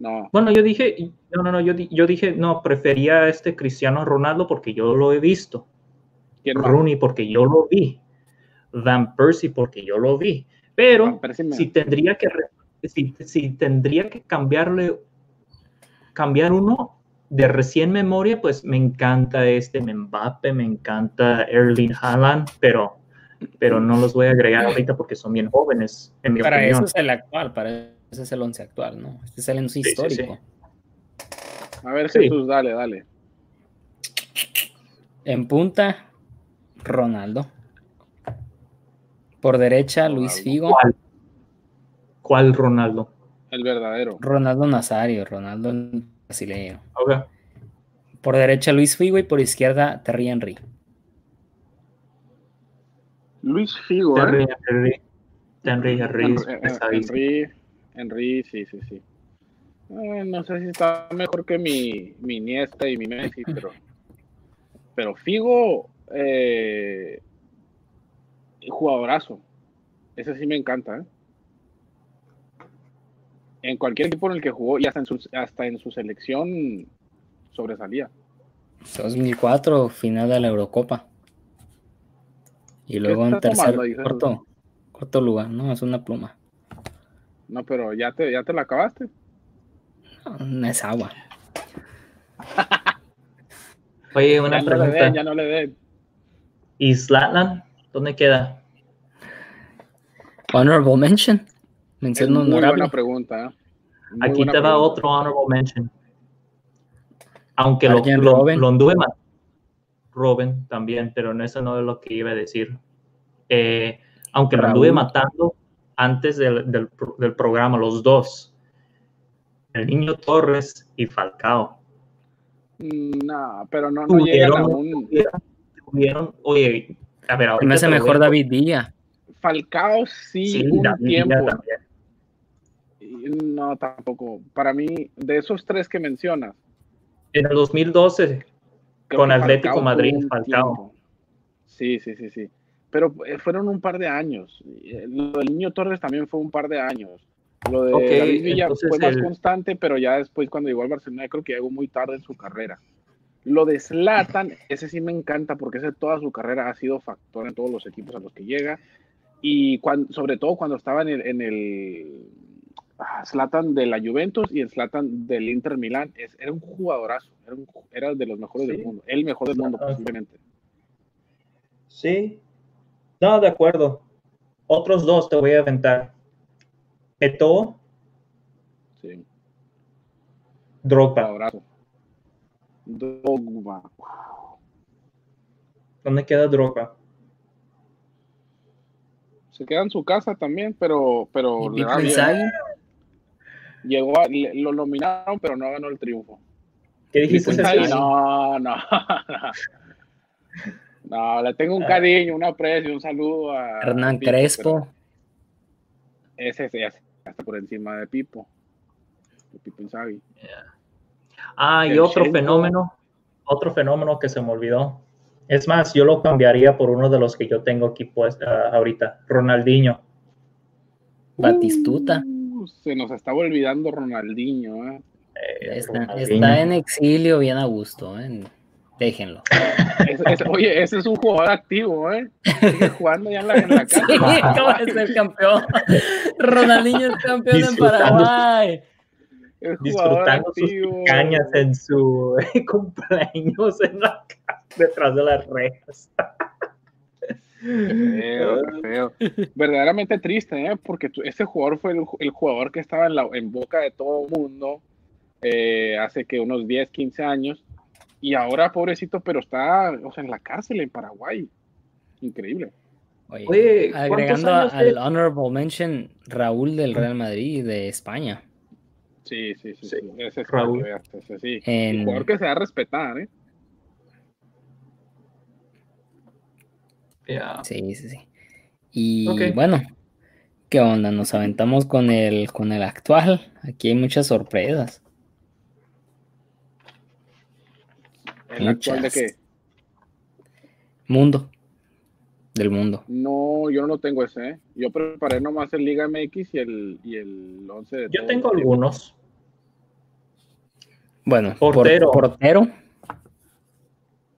No. Bueno, yo dije, no, no, no, yo, di- yo dije, no, prefería a este Cristiano Ronaldo porque yo lo he visto. ¿Quién más? Rooney porque yo lo vi. Van Persie porque yo lo vi. Pero si tendría que si, si tendría que cambiarle cambiar uno de recién memoria, pues me encanta este Mbappe, me encanta Erling Haaland, pero pero no los voy a agregar ahorita porque son bien jóvenes, en mi Para opinión. eso es el actual, para eso es el once actual, ¿no? Este es el once sí, sí. histórico. A ver, Sí. Jesús, dale, dale. En punta, Ronaldo. Por derecha, Luis. Figo. ¿Cuál? ¿Cuál Ronaldo? El verdadero. Ronaldo Nazario, Ronaldo brasileño. Ok. Por derecha, Luis Figo y por izquierda, Terry Henry. Luis Figo, Henry, ¿eh? Henry, Henry, Henry, eh, pesadísimo. Henry, Henry, sí, sí, sí. Eh, no sé si está mejor que mi, mi Iniesta y mi Messi, pero, pero Figo, eh, jugadorazo. Ese sí me encanta, ¿eh? En cualquier equipo en el que jugó y hasta en su, hasta en su selección sobresalía. 2004, final de la Eurocopa. Y luego en tercer, tomando corto, corto lugar, no, es una pluma. No, pero ya te, ya te la acabaste. No, es agua. Oye, una ya no le pregunta. den, ya no le den. ¿Y Zlatan? ¿Dónde queda? Honorable mention. Es Mención muy buena pregunta. ¿eh? Muy Aquí buena te va pregunta. otro honorable mention. Aunque lo, lo, lo anduve ma- Robben también, pero no, eso no es lo que iba a decir. Eh, aunque lo anduve Raúl. matando antes del, del del programa, los dos. El niño Torres y Falcao. Mm, No, pero no, no llegan a Tuvieron, un. tuvieron, tuvieron- oye, a ver, Se ahorita me hace mejor David Villa. Falcao sí, Sí, un David Villa tiempo. también. No, tampoco. Para mí, de esos tres que mencionas. En el 2012, creo Con Atlético Falcao Madrid, Falcao. Sí, sí, sí, sí. Pero eh, fueron un par de años. Eh, Lo del niño Torres también fue un par de años. Lo de Ok, David Villa fue más el- constante, pero ya después cuando llegó al Barcelona creo que llegó muy tarde en su carrera. Lo de Zlatan, ese sí me encanta porque ese toda su carrera ha sido factor en todos los equipos a los que llega. y cuando, sobre todo cuando estaba en el, en el ah, Zlatan de la Juventus y el Zlatan del Inter Milán, es, era un jugadorazo, era, un- era de los mejores Sí. del mundo, el mejor del mundo Zlatan. posiblemente. Sí. No, de acuerdo. Otros dos te voy a aventar. Eto'o, Sí, Drogba. jugadorazo. Dogma. ¿Dónde queda Drogba? Se queda en su casa también, pero, pero Y le va bien. Llegó a- le- lo nominaron, pero no ganó el triunfo. ¿Qué dijiste? Ay, Ceci? no, no. No, le tengo un Ah. cariño, un aprecio, un saludo a Hernán Pipo, Crespo. Ese ese ya está por encima de Pipo. De Pipo Inzaghi. Ah, y otro fenómeno, otro fenómeno que se me olvidó. Es más, yo lo cambiaría por uno de los que yo tengo aquí pues ah, ahorita, Ronaldinho. Batistuta. Se nos estaba olvidando Ronaldinho. ¿eh? Eh, Está, Ronaldinho. está en exilio bien a gusto. ¿eh? Déjenlo. Oye, ese es un jugador activo, ¿eh? Sigue jugando ya en la, en la Sí, casa. acaba de ser campeón. Ronaldinho es campeón en Disfrutando. Paraguay. Disfrutando sus cañas en su cumpleaños en la casa, detrás de las rejas. Feo, qué feo. Verdaderamente triste, ¿eh? porque ese jugador fue el, el jugador que estaba en, la, en boca de todo el mundo eh, hace que unos 10, 15 años. Y ahora, pobrecito, pero está o sea, en la cárcel en Paraguay. Increíble. Oye, Oye, ¿cuántos agregando años al de- honorable mention, Raúl del Real Madrid de España. Sí, sí, sí. Sí, sí. Ese es Raúl. veas, ese sí. En- El jugador que se da a respetar, ¿eh? Sí, sí, sí. Y bueno, ¿qué onda? Nos aventamos con el, con el actual. Aquí hay muchas sorpresas. El actual de que Mundo. Del mundo. no, yo no lo tengo ese, ¿eh? Yo preparé nomás el Liga MX y el, y el 11 de Yo tengo algunos. Bueno, por- Portero. portero.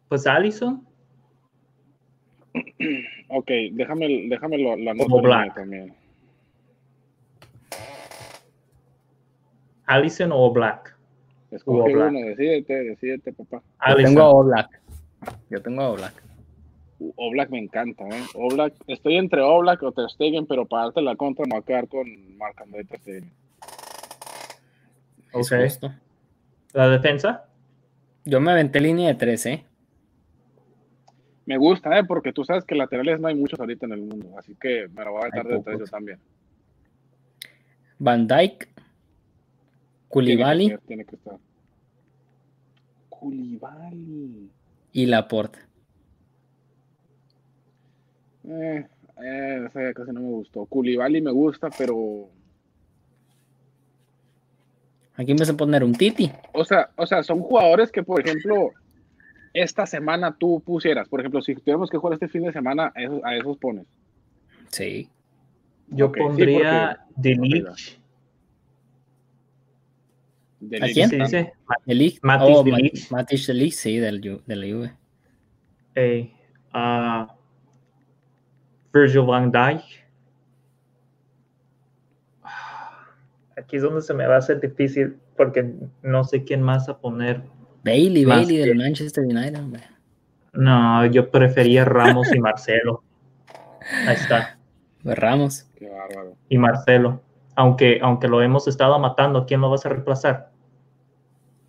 Pues Allison, Ok, déjame, déjame lo, la Como nota Black. también. Allison o Black. Escoge Black. uno, decídete, decídete, papá. Yo tengo a Oblak. Yo tengo a Oblak. Uh, Oblak me encanta, ¿eh? Oblak, estoy entre Oblak o Ter Stegen, pero para darte la contra me voy a quedar con Marc André Ter Stegen. Ok. La defensa. Yo me aventé línea de tres, ¿eh? Me gusta, ¿eh? Porque tú sabes que laterales no hay muchos ahorita en el mundo, así que me lo voy a Hay de yo pocos. también. Van Dyke. Tiene ser, Tiene que estar. Koulibaly. y Laporte. Eh, eh, ese casi no me gustó. Koulibaly me gusta, pero... Aquí me a poner un Titi. O sea, o sea, son jugadores que, por ejemplo, esta semana tú pusieras. Por ejemplo, si tuviéramos que jugar este fin de semana, a esos, a esos pones. Sí. Yo sí, pondría Delic. De ¿A quién? ¿Se dice? Delic. Matis oh, de Ma- Ligt. Matis sí, del, de la Juve. Eh, ah, Virgil van Dijk. Aquí es donde se me va a hacer difícil porque no sé quién más a poner. Bailey, Más Bailey que- del Manchester United, hombre. No, yo prefería Ramos y Marcelo. Ahí está. Pues Ramos. Qué bárbaro. Y Marcelo. Aunque, aunque lo hemos estado matando, ¿quién lo vas a reemplazar?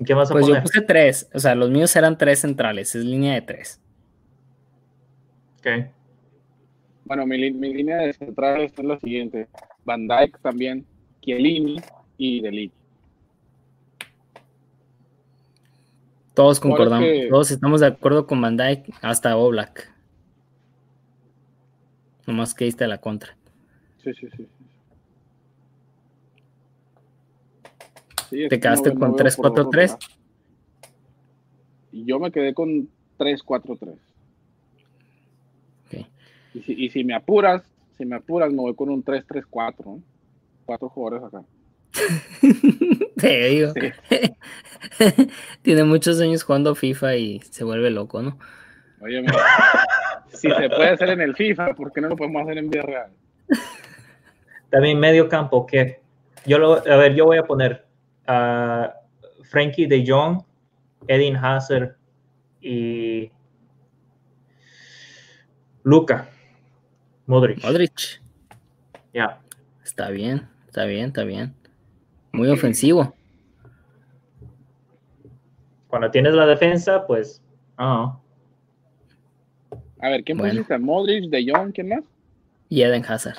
¿Quién vas a Pues yo poner? puse tres. O sea, los míos eran tres centrales. Es línea de tres. Ok. Bueno, mi, mi línea de centrales es la siguiente. Van Dijk también, Chiellini y Delic. Todos concordamos. que- Todos estamos de acuerdo con Van Dijk hasta Oblak. Nomás que diste la contra. Sí, sí, sí. sí. ¿Te que quedaste no- con veo 3-4-3? por dónde va. Y yo me quedé con 3-4-3. Ok. Y si, y si me apuras, si me apuras, me voy con un 3-3-4. ¿eh? Cuatro jugadores acá. Te digo. Sí. Tiene muchos años jugando FIFA y se vuelve loco, ¿no? Oye, mira, si se puede hacer en el FIFA, ¿por qué no lo podemos hacer en vida real? También medio campo, que yo lo, a ver, yo voy a poner a Frankie de Jong, Edin Hazard y Luca Modric. Modric. Ya. Está bien, está bien, está bien. Muy ofensivo. Cuando tienes la defensa, pues. ah, A ver, ¿quién Bueno. pusiste? Modric, De Jong, ¿quién más? Y Eden Hazard.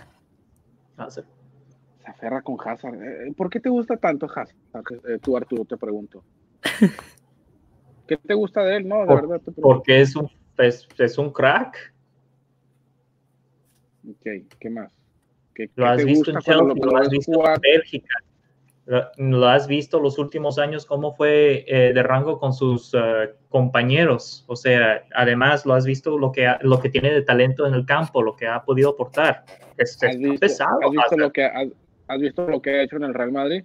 Hazard. Se aferra con Hazard. Eh, ¿Por qué te gusta tanto Hazard? Eh, tú, Arturo, te pregunto. ¿Qué te gusta de él? No, de Por- verdad te. Porque es un, es, es un crack. Ok, ¿qué más? ¿Qué, Lo qué has te visto en gusta lo lo has visto jugar? en Bélgica. Lo, has visto los últimos años cómo fue eh, de rango con sus eh, compañeros. O sea, además lo has visto lo que, ha- lo que tiene de talento en el campo, lo que ha podido aportar. Es, ¿Has visto, pesado. has visto lo que, has, has visto lo que ha hecho en el Real Madrid?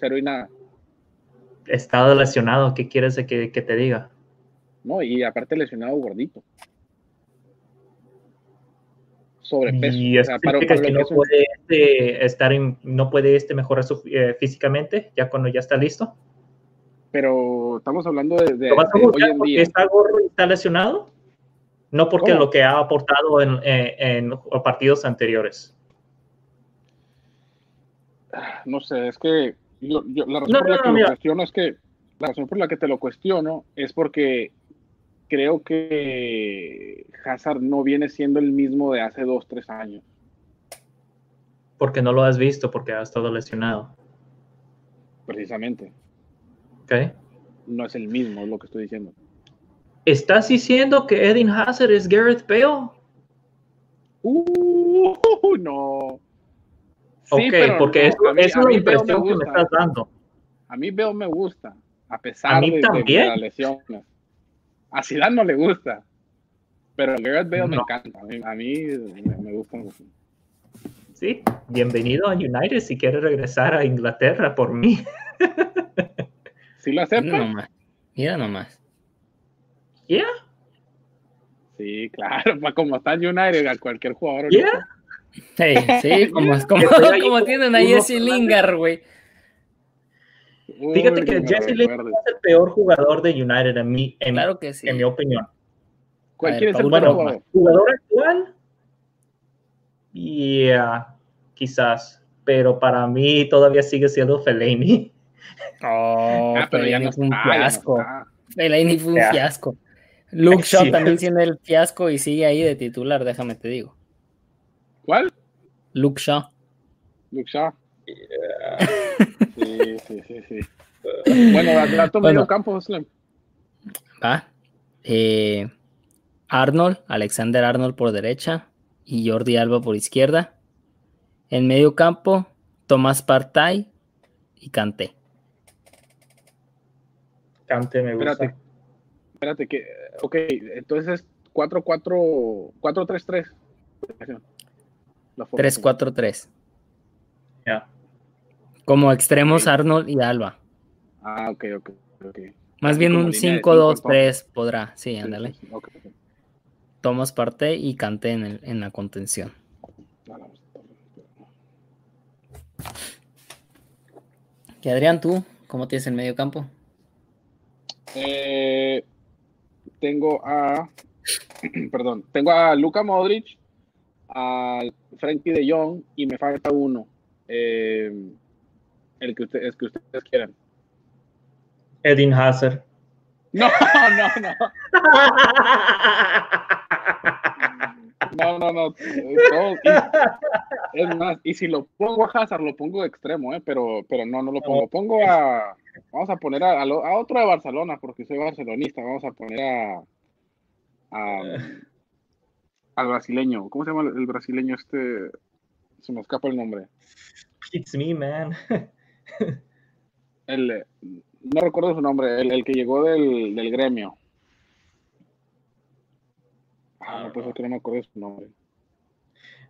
Cero y nada. Está lesionado. ¿Qué quieres que, que te diga? No, y aparte lesionado gordito. Sobrepeso. Y o es sea, para- que, para no que es un- puede este, estar en- no puede este mejorar su- eh, físicamente ya cuando ya está listo. pero estamos hablando de, de- ¿Lo vas a de hoy en día. está gordo y está lesionado? No porque ¿Cómo? lo que ha aportado en, eh, en partidos anteriores. No sé, es que yo- yo- la razón No, por la no, que no, lo cuestiono es que la razón por la que te lo cuestiono es porque creo que Hazard no viene siendo el mismo de hace dos, tres años. Porque no lo has visto, porque ha estado lesionado. Precisamente. ¿ok? No es el mismo, es lo que estoy diciendo. ¿Estás diciendo que Edin Hazard es Gareth Bale? Uh, no. Sí, ok, pero porque no, eso, mí- eso es la impresión me que me estás dando. A mí Bale me gusta, a pesar A mí de, de- de también. las lesiones. A Zidane no le gusta, pero Gareth Bale me No. encanta. A mí, a mí me, me gusta mucho. Sí, bienvenido a United si quieres regresar a Inglaterra por mí. ¿Sí lo Mira aceptas? nomás. Mira nomás. Yeah, Sí, claro, pues como está en United, a cualquier jugador. yeah. ahorita. Hey, sí, como, como, ahí como con tienen a Bruno Jesse Fernández. Lingard, güey. Fíjate Uy, que Jesse Lingard es el peor jugador de United en mi, en, Claro que sí. en mi opinión. ¿Cuál ver, es el jugador? ¿Jugador actual? Yeah, quizás. Pero para mí todavía sigue siendo Fellaini. Oh, Ah, pero ya no fue un está, ya no fiasco. Fellaini fue un fiasco. Luke Shaw también siendo el fiasco y sigue ahí de titular, déjame te digo. ¿Cuál? Luke Shaw. Luke Shaw. Sí, sí, sí, sí. Bueno, dato Bueno. medio campo, Slim. Va. Eh, Arnold, Alexander Arnold por derecha y Jordi Alba por izquierda. En medio campo, Tomás Partay y Kanté. Cante me gusta. Espérate. Espérate, que. Ok, entonces es 4-4. 4-3-3. La formación. 3-4-3. Ya. Como extremos. Arnold y Alba. Ah, ok, ok. ok. Más Así bien un línea de cinco, 5-2-3 podrá. Sí, ándale. sí, sí, ok, ok. Tomás Partey y Kanté en, el- en la contención. Y Adrián, ¿tú cómo tienes el medio campo? Eh, tengo a. Perdón. Tengo a Luka Modric, a Frankie de Jong y me falta uno. Eh, el que, ustedes que ustedes quieran. Edin Hazard. No, no, no. No, no, no. Todo- y- es más, y si lo pongo a Hazard, lo pongo de extremo, ¿eh? pero, pero no, no lo pongo. Pongo a. Vamos a poner a, a lo- a otro de Barcelona, porque soy barcelonista. Vamos a poner a. a- al brasileño. ¿Cómo se llama el, el brasileño este? Se me escapa el nombre. It's me, man. El, eh, no recuerdo su nombre, el, el que llegó del, del gremio. Ah, no, pues es que no me acuerdo su nombre.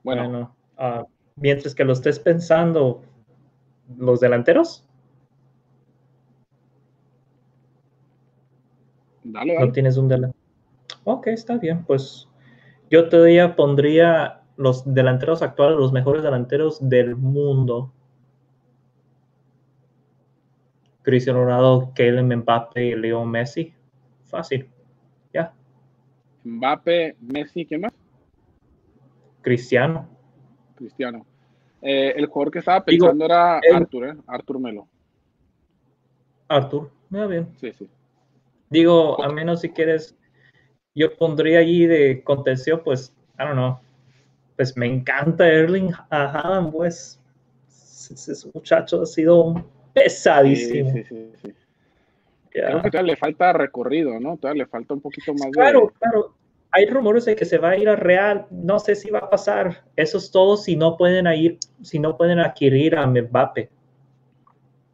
Bueno, Bueno, ah, mientras que lo estés pensando, ¿los delanteros? dale, No dale. tienes un delantero. Ok, está bien. Pues yo todavía pondría los delanteros actuales, los mejores delanteros del mundo. Cristiano Ronaldo, Kylian Mbappe y Leo Messi. Fácil. Ya. Mbappe, Messi, ¿qué más? Cristiano. Cristiano. Eh, el jugador que estaba pensando era el- Arthur, ¿eh? Arthur Melo. Artur. Muy bien. Sí, sí. Digo, a menos si quieres, yo pondría allí de contención, pues, I don't know. Pues me encanta Erling Haaland, pues. Ese muchacho ha sido pesadísimo. sí, sí, sí. Ya. Creo que todavía le falta recorrido, ¿no? Todavía le falta un poquito más Claro, de... claro. Hay rumores de que se va a ir a Real. No sé si va a pasar. Eso es todo si no pueden ir, si no pueden adquirir a Mbappe.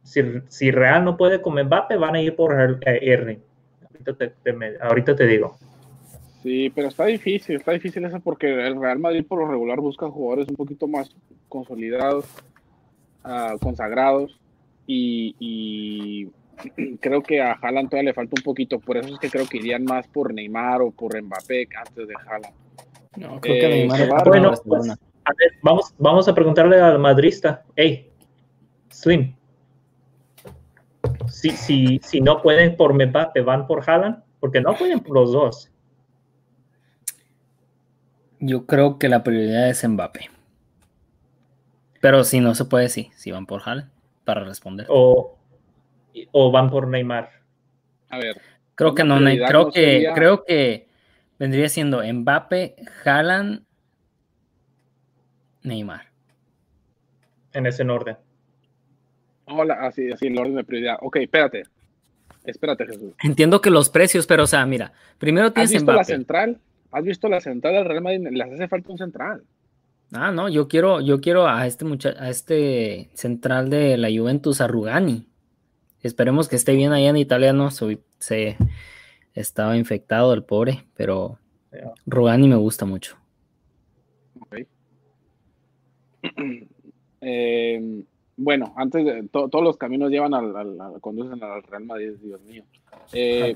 Si, si Real no puede con Mbappe, van a ir por eh, Erling. Ahorita te, te ahorita te digo. Sí, pero está difícil, está difícil eso porque el Real Madrid por lo regular busca jugadores un poquito más consolidados, ah, consagrados y, y creo que a Haaland todavía le falta un poquito, por eso es que creo que irían más por Neymar o por Mbappé antes de Haaland. No, creo Eh, que Neymar se está va- Bueno, Barcelona. A ver, vamos, vamos a preguntarle al madrista. Hey, Slim. Si, si, si no pueden por Mbappe, van por Haaland, porque no pueden por los dos. Yo creo que la prioridad es Mbappe. Pero si no se puede, sí, si van por Haaland para responder. O, o van por Neymar. A ver, Creo que no, creo no que sería- creo que vendría siendo Mbappe, Haaland, Neymar. En ese orden. hola, así, así el orden de prioridad. Ok, espérate, espérate Jesús. Entiendo que los precios, pero o sea, mira, primero ¿Has tienes visto la central? ¿Has visto la central del Real Madrid? Les hace falta un central. Ah, no, yo quiero, yo quiero a este mucha- a este central de la Juventus, a Rugani. Esperemos que esté bien allá en Italia, no soy, se estaba infectado el pobre, pero. Rugani me gusta mucho. Eh, bueno, antes de to- todos los caminos llevan al, al- al- conducen al Real Madrid, Dios mío. Eh,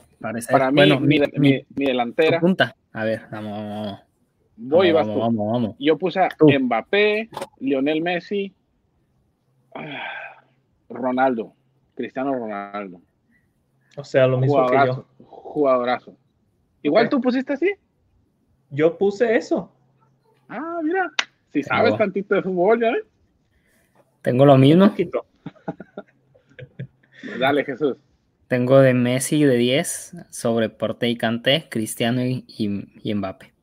para mí, bueno, mi, mi- mi- delantera, punta. A ver, vamos, vamos. Voy y vas vamos, tú. vamos, vamos. Yo puse a Tú. Mbappé, Lionel Messi, ah, Ronaldo, Cristiano Ronaldo. O sea, lo mismo que Jugadorazo, yo. jugadorazo. Igual tú pusiste así. Yo puse eso. Ah, mira, si sabes Oh. tantito de fútbol, ya ves. Tengo lo mismo. dale, Jesús. Tengo de Messi de 10 sobre Porte y Kanté, Cristiano y, y- y Mbappe.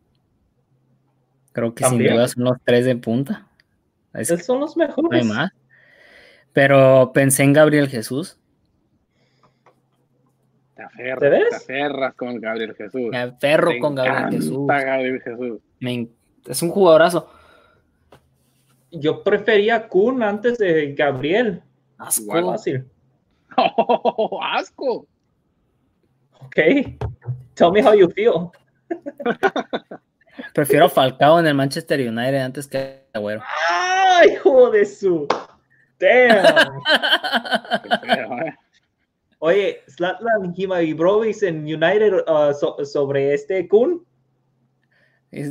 Creo que sin duda son los tres de punta. Es que Esos son los no hay mejores. más. Pero pensé en Gabriel Jesús. Te aferras, ¿Te ves? te aferras con Gabriel Jesús. Me aferro Te con Gabriel Jesús. Gabriel Jesús. Me en- es un jugadorazo. Yo prefería Kun antes de Gabriel. Asco. Igual. Fácil. ¡Asco! Ok. Tell me how you feel. Prefiero Falcao en el Manchester United antes que Agüero. ¡Ay, hijo de su! Damn. Feo, ¿eh? Oye, Ibrahimovic en United uh, so- sobre este Kun. Es,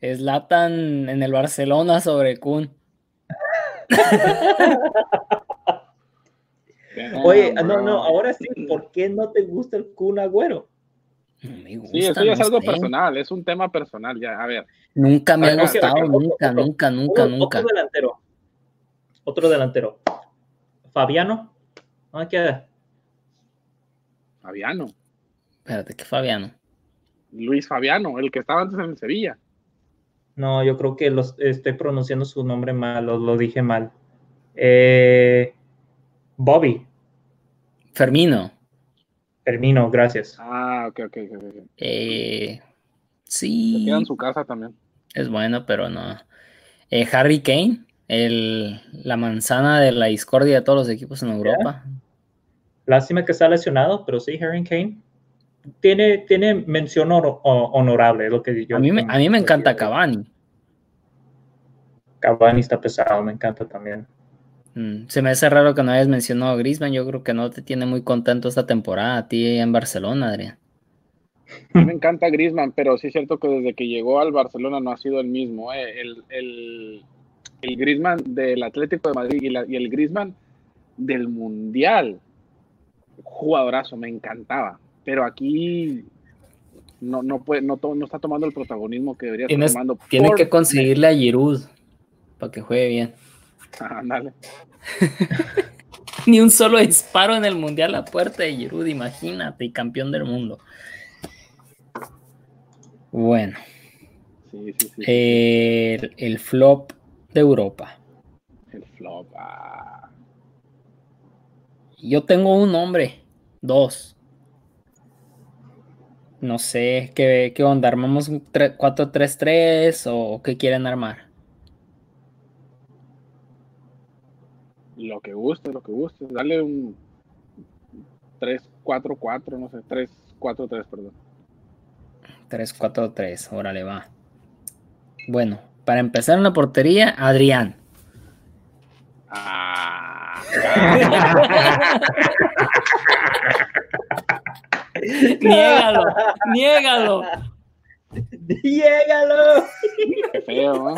es Latan en el Barcelona sobre Kun. Oye, no, no, ahora sí, ¿por qué no te gusta el Kun Agüero? Me gusta, Sí, eso ya es algo sé. personal, es un tema personal ya. A ver, Nunca me ha gustado, otro, nunca, otro. nunca, nunca, Otro- nunca. Otro delantero. Otro delantero. Fabiano. ¿Dónde queda? Fabiano, Espérate, que Fabiano. Luis Fabiano, el que estaba antes en Sevilla. No, yo creo que los, estoy pronunciando su nombre mal, lo, lo dije mal. Eh, Bobby. Fermino. Termino, gracias. Ah, ok, ok, ok. ok. Eh, Se sí, queda en su casa también. es bueno, pero no. Eh, Harry Kane, el, la manzana de la discordia de todos los equipos en Europa. Lástima que está lesionado, pero sí, Harry Kane. Tiene, tiene mención honor- o- honorable, es lo que yo. A mí, me, a mí me encanta Cavani. Cavani está pesado, me encanta también. Mm, se me hace raro que no hayas mencionado a Griezmann. Yo creo que no te tiene muy contento esta temporada a ti en Barcelona, Adrián. A mí me encanta Griezmann, pero sí es cierto que desde que llegó al Barcelona no ha sido el mismo. ¿eh? El, el, el Griezmann del Atlético de Madrid y, la, y el Griezmann del Mundial. Jugadorazo, me encantaba. Pero aquí no, no, puede, no, to- no está tomando el protagonismo que debería estar tomando. Tiene por- que conseguirle a Giroud para que juegue bien. Ándale. Ni un solo disparo en el mundial a puerta de Giroud, imagínate, y campeón del mundo. Bueno, Sí, sí, sí. el, el flop de Europa. El flop. ah. Yo tengo un nombre, dos. No sé, ¿qué, qué onda? ¿Armamos un tre- 4-3-3 o qué quieren armar? Lo que guste, lo que guste. Dale un 3-4-4, no sé, 3-4-3, perdón. 3-4-3, órale, va. Bueno, para empezar en la portería, Adrián. Ah, niégalo, niégalo. ¡Llégalo! qué feo, ¿no?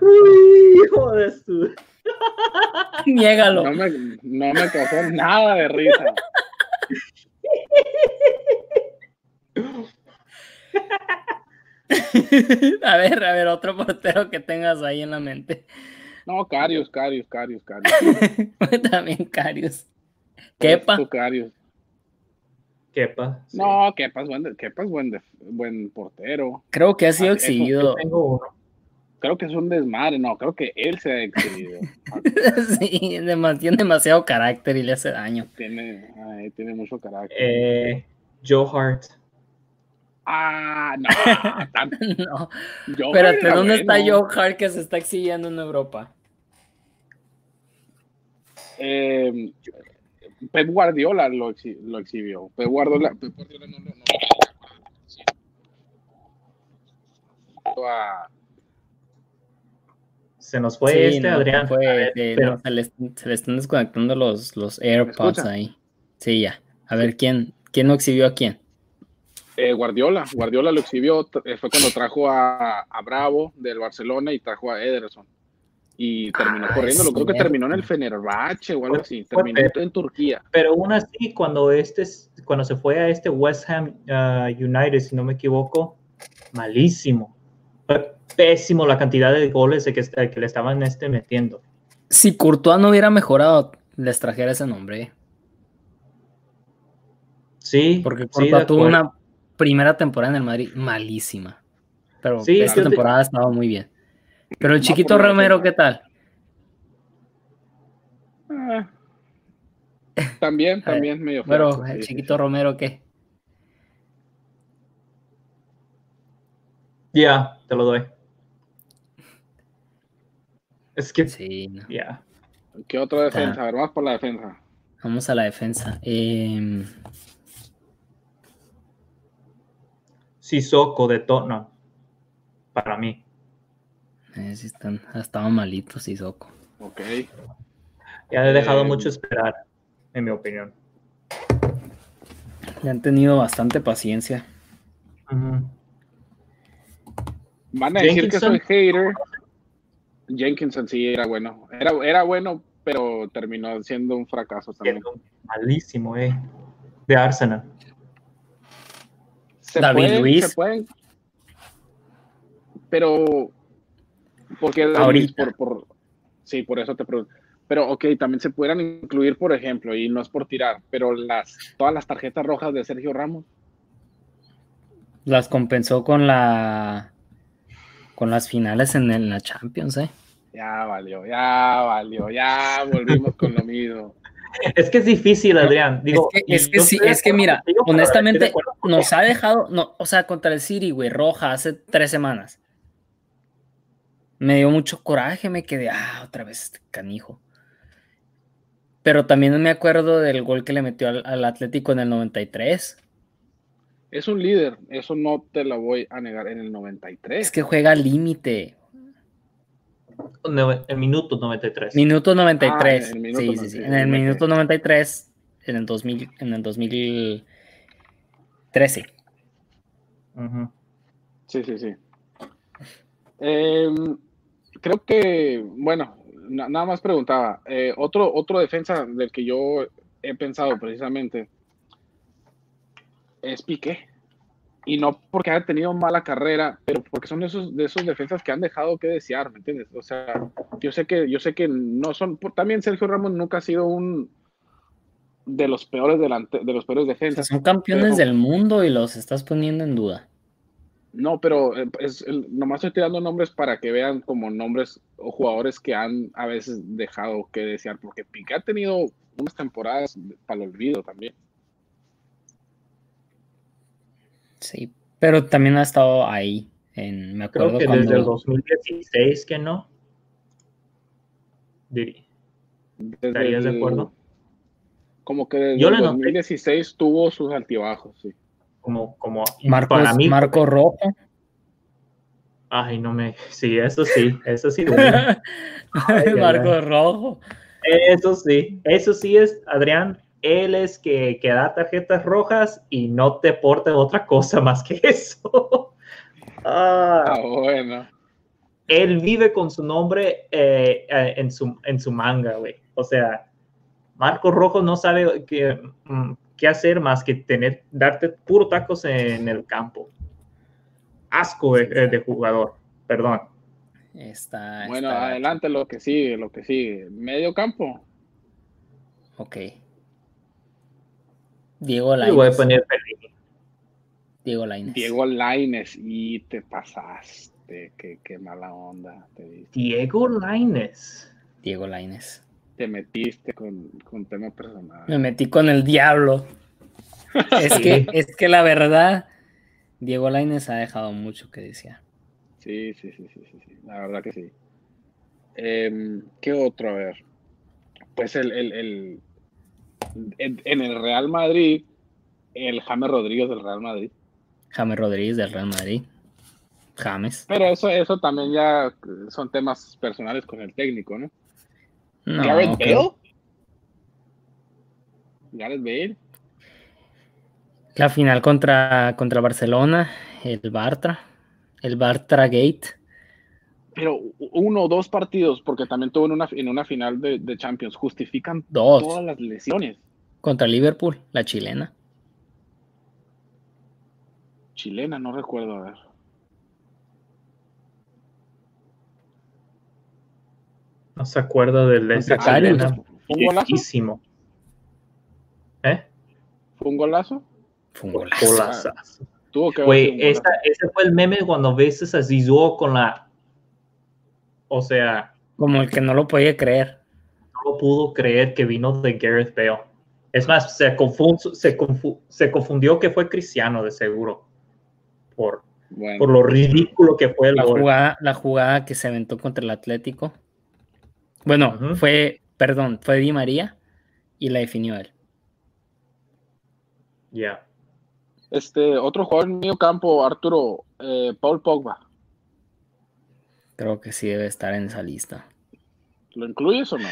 Uy, hijo de su. Niégalo. No me, no me causó nada de risa. A ver, a ver, otro portero que tengas ahí en la mente. No, Carius, Carius, Carius, Carius. También Carius. Kepa. Tú, Karius. Kepa. sí. No, Kepa es buen, Kepa es buen, buen portero. Creo que ha sido Ah. Yo tengo uno. Creo que es un desmadre. No, creo que él se ha exhibido. Sí, tiene demasiado carácter y le hace daño. tiene, ay, tiene mucho carácter. Eh, Joe Hart. Ah, no. tan- No, espérate, ¿dónde está. Joe Hart que se está exhibiendo en Europa? Eh, Pep Guardiola lo, exhi- lo exhibió. Pep Guardiola, Pep Guardiola no lo. No, sí. A- Se nos fue Sí, este, no, Adrián. fue, A ver, eh, pero no, se, le, se le están desconectando los, los AirPods ahí. Sí, ya. A ver, ¿quién, quién no exhibió a quién? eh, Guardiola, Guardiola lo exhibió, eh, fue cuando trajo a, a Bravo del Barcelona y trajo a Ederson. Y terminó Ah, corriendo, es creo que terminó en el. Fenerbahce o algo así, terminó en Turquía. pero aún así, cuando, este, cuando se fue a este West Ham ah, United, si no me equivoco, malísimo. Fue pésimo la cantidad de goles de que, que le estaban este, metiendo. Si Courtois no hubiera mejorado, les trajera ese nombre. Sí, Porque Courtois tuvo una primera temporada en el Madrid malísima. Pero Sí, esta yo te- temporada ha estado muy bien. Pero el chiquito la Romero. ¿qué tal? Ah, también, también medio Pero el chiquito Romero, ¿qué? Ya, te lo doy. Es que, Sí, no. ¿Qué otra defensa? A ver, vamos por la defensa. Vamos a la defensa. Em, Sissoko de Tottenham. Para mí. eh, sí están, estaban malitos, Sissoko. Ok. Ya he dejado Eh, mucho esperar, en mi opinión. Le han tenido bastante paciencia. Van a decir que soy hater. Jenkinson sí era bueno. Era, era bueno, pero terminó siendo un fracaso también. Siendo Malísimo, eh. De Arsenal. Se David pueden, Luis. se pueden. Pero. Porque? Ahorita. por, por, sí, por eso te pregunto. Pero, ok, también se pudieran incluir, por ejemplo, y no es por tirar, pero las todas las tarjetas rojas de Sergio Ramos. Las compensó con la con las finales en, en la Champions, ¿eh? Ya valió, ya valió, ya volvimos con lo mismo. Es que es difícil, Adrián. Digo, es que, es que sí, es que mira, contigo, honestamente nos ha dejado, no, o sea, contra el City, güey, roja, hace tres semanas. Me dio mucho coraje, me quedé, ah, otra vez este canijo. Pero también me acuerdo del gol que le metió al, al Atlético en el 93. Es un líder, eso no te lo voy a negar en el 93. Es que juega al límite. El minuto 93. Minuto 93. Ah, en el minuto sí, no- sí, sí. sí, En el minuto 93 en el 2000, en el 2013. Sí, sí, sí. Em, creo que, bueno, nada más preguntaba, eh, otro, otro defensa del que yo he pensado precisamente es Piqué. Y no porque haya tenido mala carrera, pero porque son de esos, de esos defensas que han dejado que desear, ¿me entiendes? O sea, yo sé que, yo sé que no son, también Sergio Ramos nunca ha sido un de los peores delante, de los peores defensas. son campeones del mundo y los estás poniendo en duda. No, pero eh, es, nomás estoy tirando nombres para que vean como nombres o jugadores que han a veces dejado que desear, porque Piqué ha tenido unas temporadas para el olvido también. Sí, pero también ha estado ahí. En, me acuerdo Creo que desde el 2016 que no. ¿Estarías de acuerdo? Como que desde el 2016 tuvo sus altibajos, sí. Como, como para mí, Marco Rojo. Ay, no me. Sí, eso sí, eso sí. Marco Rojo. Eso sí, eso sí es, Adrián, él es que, que, da tarjetas rojas y no te porta otra cosa más que eso. ah, ah, bueno. Él vive con su nombre eh, eh, en, su, en su manga, güey. O sea, Marco Rojo no sabe qué, mm, qué hacer más que tener, darte puro tacos en el campo. Asco de, jugador, perdón. Está, bueno, adelante lo que sigue, lo que sigue. Medio campo. Ok. Diego Laines. Voy a poner Diego Laines. Diego Laines, y te pasaste. Qué, qué mala onda. Diego Laines. Diego Laines te metiste con, con tema personal. Me metí con el diablo. es, que, es que la verdad, Diego Laines ha dejado mucho que decía. Sí, sí, sí, sí, sí, la verdad que sí. Em, ¿Qué otro? A ver. Pues el, el, el en, el Real Madrid, el James Rodríguez del Real Madrid. James Rodríguez del Real Madrid. James. Pero eso, eso también ya son temas personales con el técnico, ¿no? Gareth Bale. Gareth Bale. La final contra, contra Barcelona, el Bartra, el Bartra Gate. Pero uno o dos partidos, porque también tuvo en una, en una final de, de Champions, justifican todas las lesiones. Contra Liverpool, la chilena. Chilena, no recuerdo, a ver. No se acuerda del ese ¿Fue un golazo? ¿Eh? ¿Fue un golazo? Fue un golazo. Tuvo que Güey, ese fue el meme cuando ves a Zizou con la. O sea. Como el que no lo podía creer. No lo pudo creer que vino de Gareth Bale. Es más, se, se, se confundió que fue cristiano, de seguro. Por, por lo ridículo que fue el la Jugada, la jugada que se aventó contra el Atlético. Bueno, fue, perdón, fue Di María y la definió él. Ya. Este, otro jugador en medio campo, Arturo, eh, Paul Pogba. Creo que sí debe estar en esa lista. ¿Lo incluyes o no?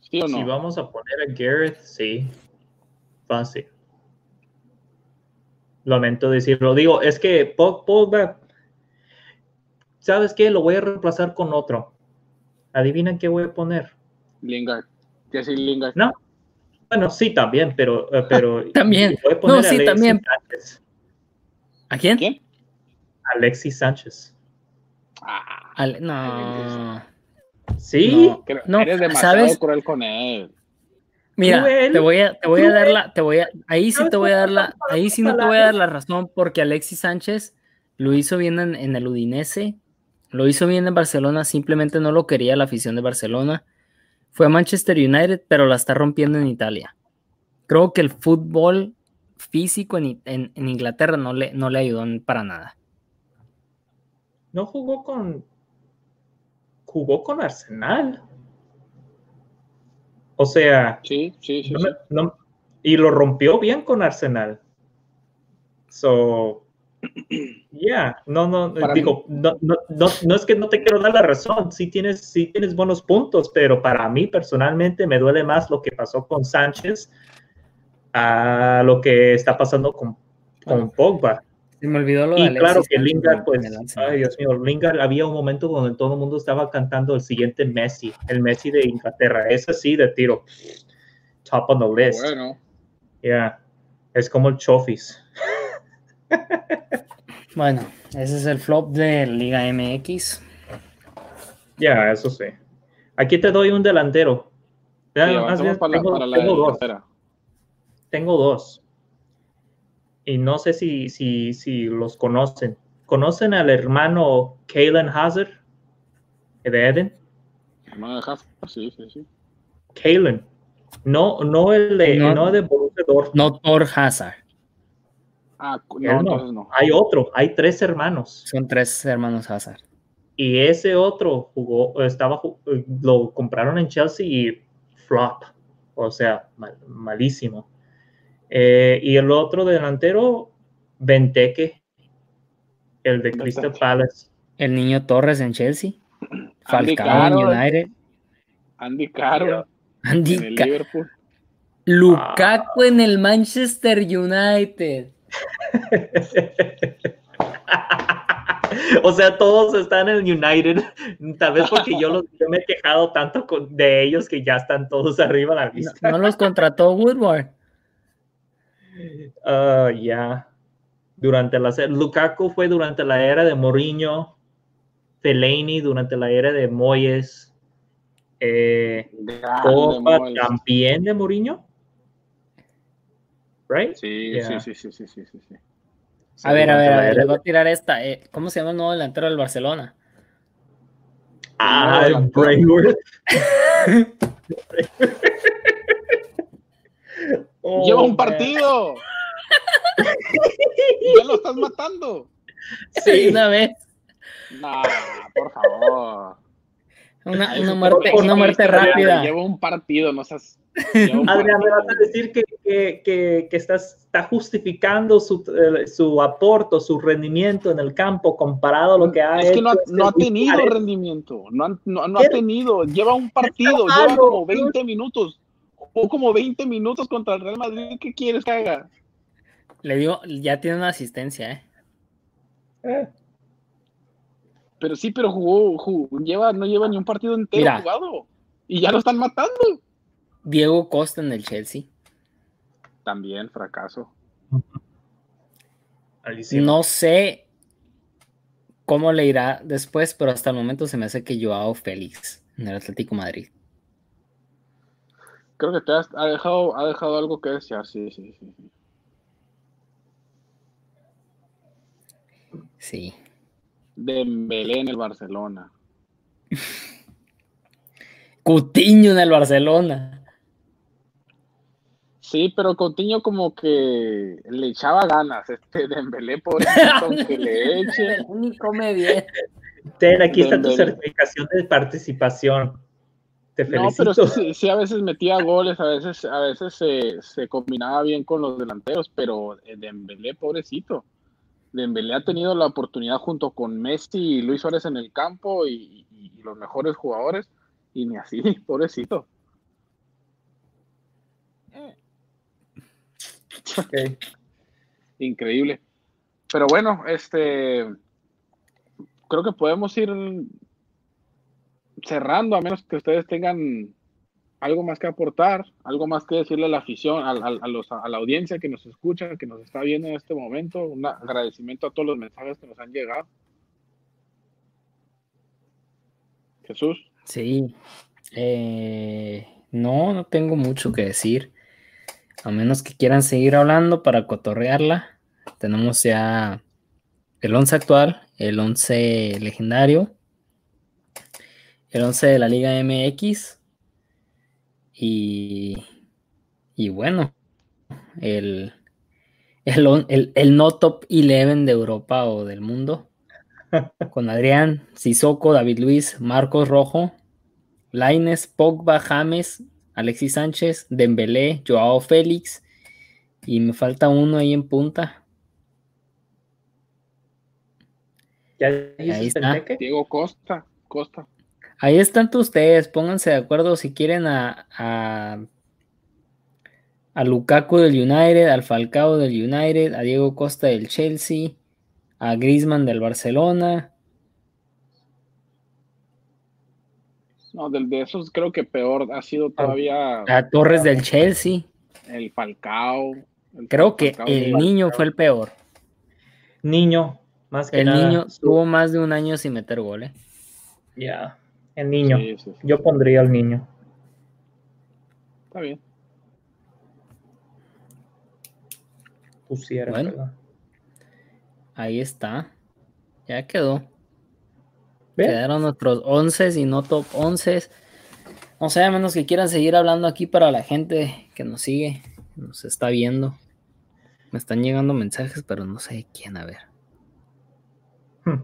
¿Sí o no? Si vamos a poner a Gareth, sí. Fácil. Lamento decirlo. Digo, es que Pogba ¿sabes qué? Lo voy a reemplazar con otro. Adivina qué voy a poner. Lingard. ¿Qué es Lingard? No. Bueno, sí, también, pero. Eh, pero también. no, sí, también. ¿A quién? ¿Quién? Alexis Sánchez. Ah, no. Sí. No, eres demasiado ¿sabes? cruel con él. Mira, te voy a, te voy a dar la, te voy a, ahí sí te voy a dar la, ahí sí no te voy a dar la razón porque Alexis Sánchez lo hizo bien en, en el Udinese, lo hizo bien en Barcelona, simplemente no lo quería la afición de Barcelona. Fue a Manchester United, pero la está rompiendo en Italia. Creo que el fútbol físico en, Inglaterra no le, no le ayudó para nada. No jugó con. Jugó con Arsenal. O sea. Sí, sí, sí. y lo rompió bien con Arsenal. So, Ya, no, no, digo, no, no, no, es que no te quiero dar la razón, sí tienes, sí tienes buenos puntos, pero para mí personalmente me duele más lo que pasó con Sánchez a lo que está pasando con, con Pogba. Se me olvidó lo de Y claro que Lingard, pues, ay Dios mío, Lingard había un momento donde todo el mundo estaba cantando el siguiente Messi, el Messi de Inglaterra, ese sí de tiro, top on the list. Bueno. Ya, es como el Chofis. Bueno, ese es el flop de Liga MX. Ya, eso sí. Aquí te doy un delantero. tengo, dos. Tengo dos. Y no sé si, si, si los conocen. ¿Conocen al hermano Kalen Hazard de Eden? Hermano de Hazard, sí, sí, sí. Kalen. No, no el de, no, no de Borussia No Thor Hazard. Ah, no, no. Hay otro, hay tres hermanos. Son tres hermanos Hazard. Y ese otro jugó, estaba, lo compraron en Chelsea y flop, o sea, malísimo. Eh, y el otro delantero, Benteke, el de Crystal Palace. El niño Torres en Chelsea. Falcao en United. Andy Caro. Andy en Liverpool. Lukaku en el Manchester United. o sea, todos están en el United. Tal vez porque yo, los, me he quejado tanto de ellos que ya están todos arriba de la lista. No, los contrató Woodward. Ah, ya. Durante la Lukaku fue durante la era de Mourinho. Fellaini durante la era de Moyes. Eh, también de Mourinho. Right? Sí, sí, sí, sí, sí, sí, sí, A ver, a ver, a ver, les voy a tirar esta. Eh, ¿Cómo se llama el nuevo delantero del Barcelona? Ah, Brainworth. Lleva un partido. ya lo estás matando. Sí, una vez. No, por favor. Una, una muerte, una muerte rápida. Lleva un partido, no seas Adrián, me vas a decir que, que, que, estás, está justificando su, eh, su aporte, su rendimiento en el campo comparado a lo que ha es que no ha, no ha tenido rendimiento, no, no, no ha tenido, lleva un partido, lleva como 20 minutos, o como 20 minutos contra el Real Madrid, ¿qué quieres que haga? Le digo, ya tiene una asistencia, ¿eh? eh. Pero sí, pero jugó, lleva, no lleva ni un partido entero jugado. Y ya lo están matando. Diego Costa en el Chelsea. También fracaso. No sé cómo le irá después, pero hasta el momento se me hace que Joao Félix en el Atlético Madrid. Creo que te ha dejado, ha dejado algo que desear, sí, sí, sí. Sí. Dembélé en el Barcelona. Cutiño en el Barcelona. Sí, pero Coutinho como que le echaba ganas, este Dembélé, por aunque le eche. Ni come bien. Ten, aquí está tu certificación de participación. Te felicito. No, pero sí, a veces metía goles, a veces, a veces se, se combinaba bien con los delanteros, pero eh, Dembélé, pobrecito. Dembélé ha tenido la oportunidad junto con Messi y Luis Suárez en el campo y los mejores jugadores, y ni así, pobrecito. Increíble. Pero bueno, este creo que podemos ir cerrando, a menos que ustedes tengan algo más que aportar, algo más que decirle a la afición, a, a, la audiencia que nos escucha, que nos está viendo en este momento. Un agradecimiento a todos los mensajes que nos han llegado. Jesús. Sí. Eh, no, no tengo mucho que decir. A menos que quieran seguir hablando para cotorrearla. Tenemos ya el 11 actual, el 11 legendario, el 11 de la Liga MX y, y bueno, el, el, el, no top 11 de Europa o del mundo. Con Adrián, Sissoko, David Luis, Marcos Rojo, Laines, Pogba, James, Alexis Sánchez, Dembélé, Joao Félix y me falta uno ahí en punta. ¿Ya Ahí está. Diego Costa, Costa. Ahí están ustedes, pónganse de acuerdo si quieren a, a, a Lukaku del United, al Falcao del United, a Diego Costa del Chelsea, a Griezmann del Barcelona. No, del de esos creo que peor ha sido todavía A Torres del Chelsea. el Falcao. el Creo que Falcao el niño fue el peor. Niño, más que El nada. niño tuvo más de un año sin meter goles. Ya, el niño. Sí, sí, sí. Yo pondría al niño. Está bien. Pusiera, Bueno. ¿verdad? Ahí está. Ya quedó. Quedaron nuestros 11 y no top 11. No sé, a menos que quieran seguir hablando aquí para la gente que nos sigue, que nos está viendo. Me están llegando mensajes, pero no sé quién, a ver. Hmm.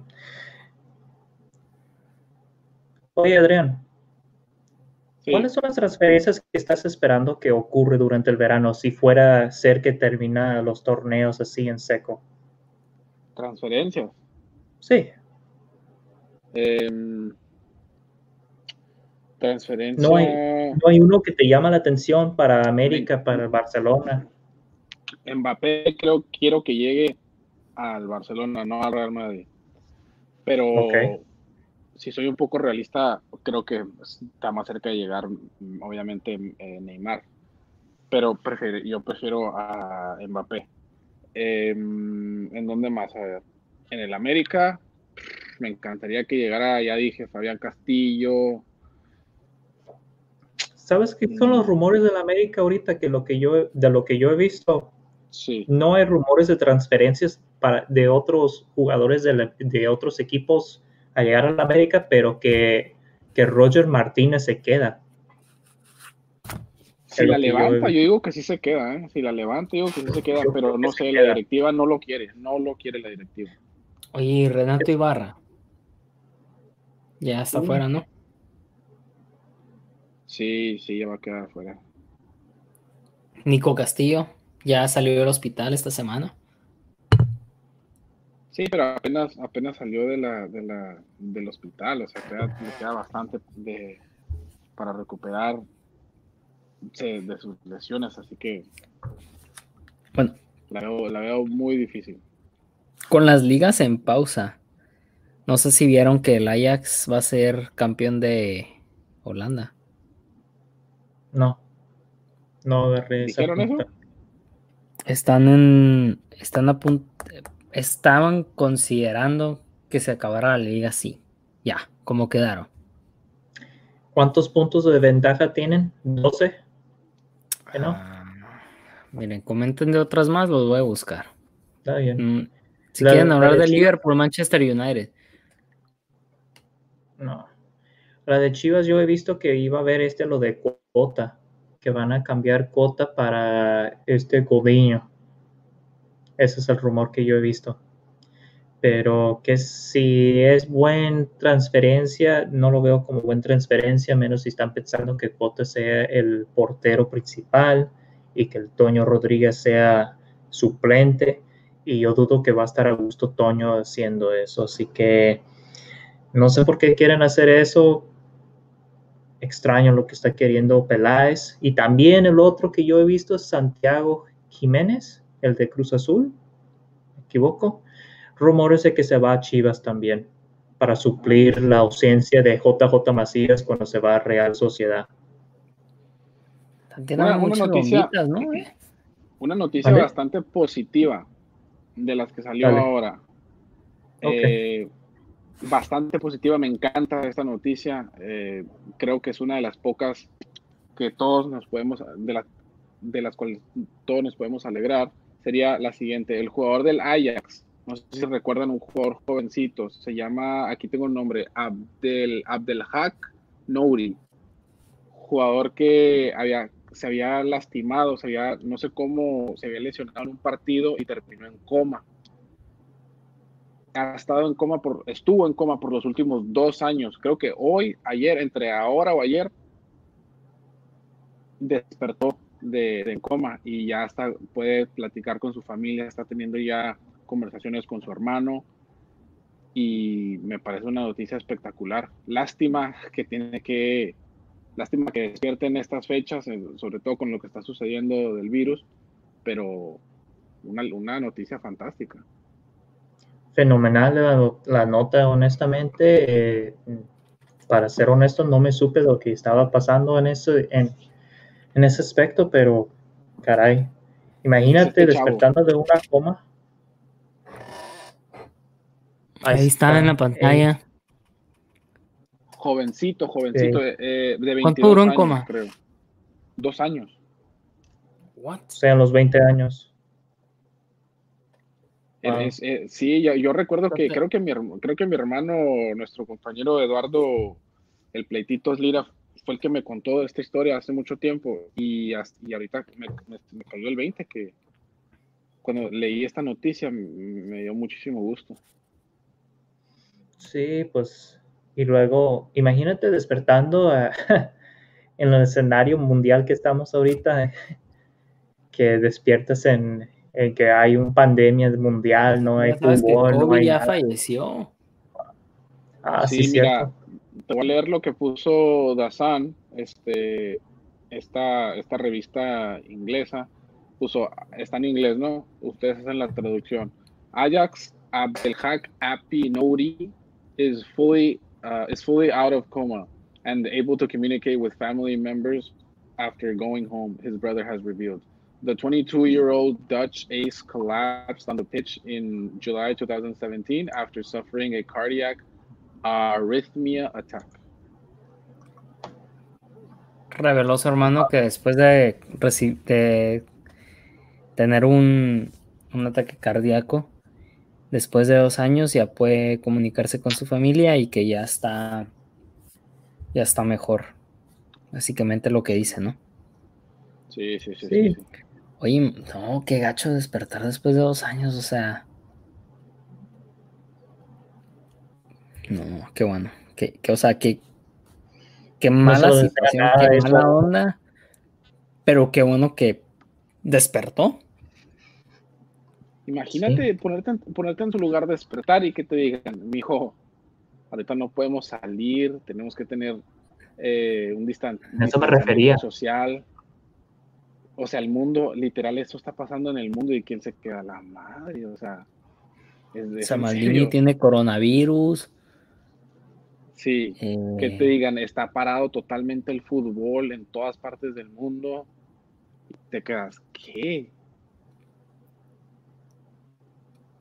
Oye, Adrián, Sí. ¿cuáles son las transferencias que estás esperando que ocurre durante el verano si fuera a ser que termina los torneos así en seco? Transferencias. Sí, Em, transferencia. No no hay uno que te llama la atención para América, para Barcelona. Mbappé creo quiero que llegue al Barcelona, no al Real Madrid. Pero Ok. Si soy un poco realista, creo que está más cerca de llegar, mm, obviamente, eh, Neymar. Pero prefiero, yo prefiero a Mbappé. Em, ¿En dónde más? A ver. En el América, me encantaría que llegara, ya dije, Fabián Castillo. ¿Sabes qué son los rumores de la América ahorita? Que lo que yo, de lo que yo he visto, Sí, no hay rumores de transferencias para, de otros jugadores de, la- de otros equipos a llegar a la América, pero que, que Roger Martínez se queda. Si la yo levanta, yo digo que sí se queda, ¿eh? Si la levanta, yo digo que sí se queda, Yo pero no sé, la directiva no lo quiere, no lo quiere la directiva. Oye, Renato Ibarra. Ya está Mm. afuera, ¿no? Sí, sí, ya va a quedar afuera. Nico Castillo ya salió del hospital esta semana. Sí, pero apenas, apenas salió de la, de la, del hospital, o sea, queda- le queda bastante de, para recuperar de sus lesiones, así que Bueno, la veo, la veo muy difícil. con las ligas en pausa. No sé si vieron que el Ajax va a ser campeón de Holanda. No. No esa ¿Dijeron eso? Están en. Están a punto. Estaban considerando que se acabara la liga así. Ya, como quedaron. ¿Cuántos puntos de ventaja tienen? ¿12? ¿Que no? Ah, miren, comenten de otras más, los voy a buscar. Está bien. Mm, si La- quieren la hablar de de. Liverpool, Manchester United. No. La de Chivas yo he visto que iba a haber este lo de cuota, que van a cambiar cuota para este Godiño. Ese es el rumor que yo he visto. Pero que si es buen transferencia, no lo veo como buena transferencia, menos si están pensando que Cota sea el portero principal y que el Toño Rodríguez sea suplente. Y yo dudo que va a estar a gusto Toño haciendo eso. Así que no sé por qué quieren hacer eso. Extraño lo que está queriendo Peláez. Y también el otro que yo he visto es Santiago Jiménez, el de Cruz Azul. ¿Me equivoco? Rumores de que se va a Chivas también para suplir la ausencia de JJ Macías cuando se va a Real Sociedad. Una- noticia- bombitas, ¿no? Una noticia ¿Vale? bastante positiva de las que salió Dale. ahora. Eh, bastante positiva, me encanta esta noticia. eh, creo que es una de las pocas que todos nos podemos, de, la- de las cuales todos nos podemos alegrar. Sería la siguiente: el jugador del Ajax. No sé si recuerdan un jugador jovencito. Se llama, aquí tengo el nombre, Abdel, Abdelhak Nouri. Jugador que había, se había lastimado, se había, no sé cómo, se había lesionado en un partido y terminó en coma ha estado en coma por, estuvo en coma por los últimos dos años. Creo que hoy, ayer, entre ahora o ayer, despertó de, de coma y ya está, puede platicar con su familia, está teniendo ya conversaciones con su hermano. y me parece una noticia espectacular. Lástima que tiene que, lástima que despierten estas fechas, sobre todo con lo que está sucediendo del virus, pero una, una noticia fantástica. Fenomenal la, nota, honestamente. Eh, para ser honesto, no me supe lo que estaba pasando en ese, en, en ese aspecto, pero caray, imagínate despertando de una coma Ahí, está, en la pantalla. Jovencito, jovencito, de, eh, de 22 ¿Cuánto duró en coma? Creo. Dos años. What? O sea, los 20 años. Eh, sí, yo, recuerdo que creo que, mi, creo que mi hermano, nuestro compañero Eduardo, el pleitito Lira, fue el que me contó esta historia hace mucho tiempo y, y ahorita me, me, cayó el 20 que cuando leí esta noticia me dio muchísimo gusto. Sí, pues, y luego, imagínate despertando en el escenario mundial que estamos ahorita, que despiertas en, que hay una pandemia mundial, no hay fútbol, no hay ya falleció. Ah, sí, mira, te voy a leer lo que puso Dazan, este, esta, esta revista inglesa, puso, está en inglés, ¿no? Ustedes hacen la traducción. Ajax Abdelhak Api Nouri is fully uh, is fully out of coma and able to communicate with family members after going home. His brother has revealed. The 22-year-old Dutch ace collapsed on the pitch in July 2017 after suffering a cardiac arrhythmia attack. Reveló su hermano que después de, de tener un, un ataque cardíaco, después de dos años ya puede comunicarse con su familia y que ya está, ya está mejor. Básicamente lo que dice, ¿no? Sí, sí, sí. sí. Oye, no, qué gacho despertar después de dos años, o sea. No, qué bueno. Qué, o sea, qué, qué mala situación, qué mala onda. Pero qué bueno que despertó. Imagínate ponerte, ponerte en su lugar de despertar y que te digan, mi hijo, ahorita no podemos salir, tenemos que tener eh, un distante Eso me refería. social. O sea, el mundo, literal, eso está pasando en el mundo y quién se queda la madre, o sea. Es tiene coronavirus. Sí, que te eh. digan, está parado totalmente el fútbol en todas partes del mundo. Te quedas, ¿qué?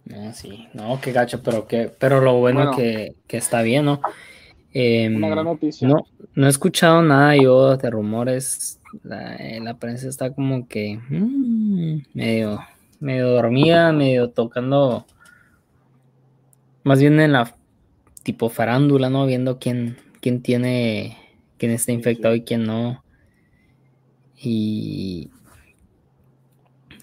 No, sí, no, qué gacho, pero que, pero lo bueno, que, está bien, ¿no? Em, una gran noticia. No, no he escuchado nada yo de rumores. La, eh, la prensa está como que mm, medio, medio dormida, medio tocando. Más bien en la tipo farándula, ¿no? Viendo quién, quién tiene, quién está infectado y quién no. Y,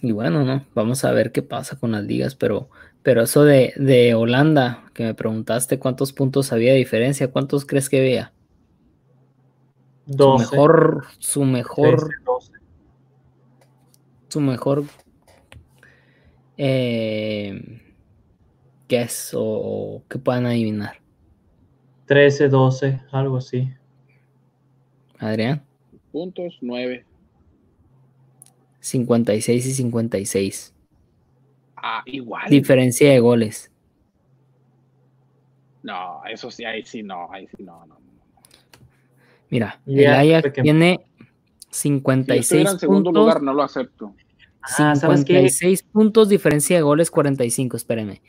y bueno, ¿no? Vamos a ver qué pasa con las ligas, pero pero eso de, Holanda, que me preguntaste cuántos puntos había de diferencia, ¿cuántos crees que había? Su mejor, su mejor, su mejor eh, guess o, o que puedan adivinar. 13, 12, algo así. Adrián. Puntos, 9. 56 y 56. Ah, igual. Diferencia de goles. No, eso sí, ahí sí no, ahí sí no, no. Mira, el Ajax tiene 56 si en segundo lugar, no lo acepto. 56 ah, puntos, diferencia de goles 45, espérenme.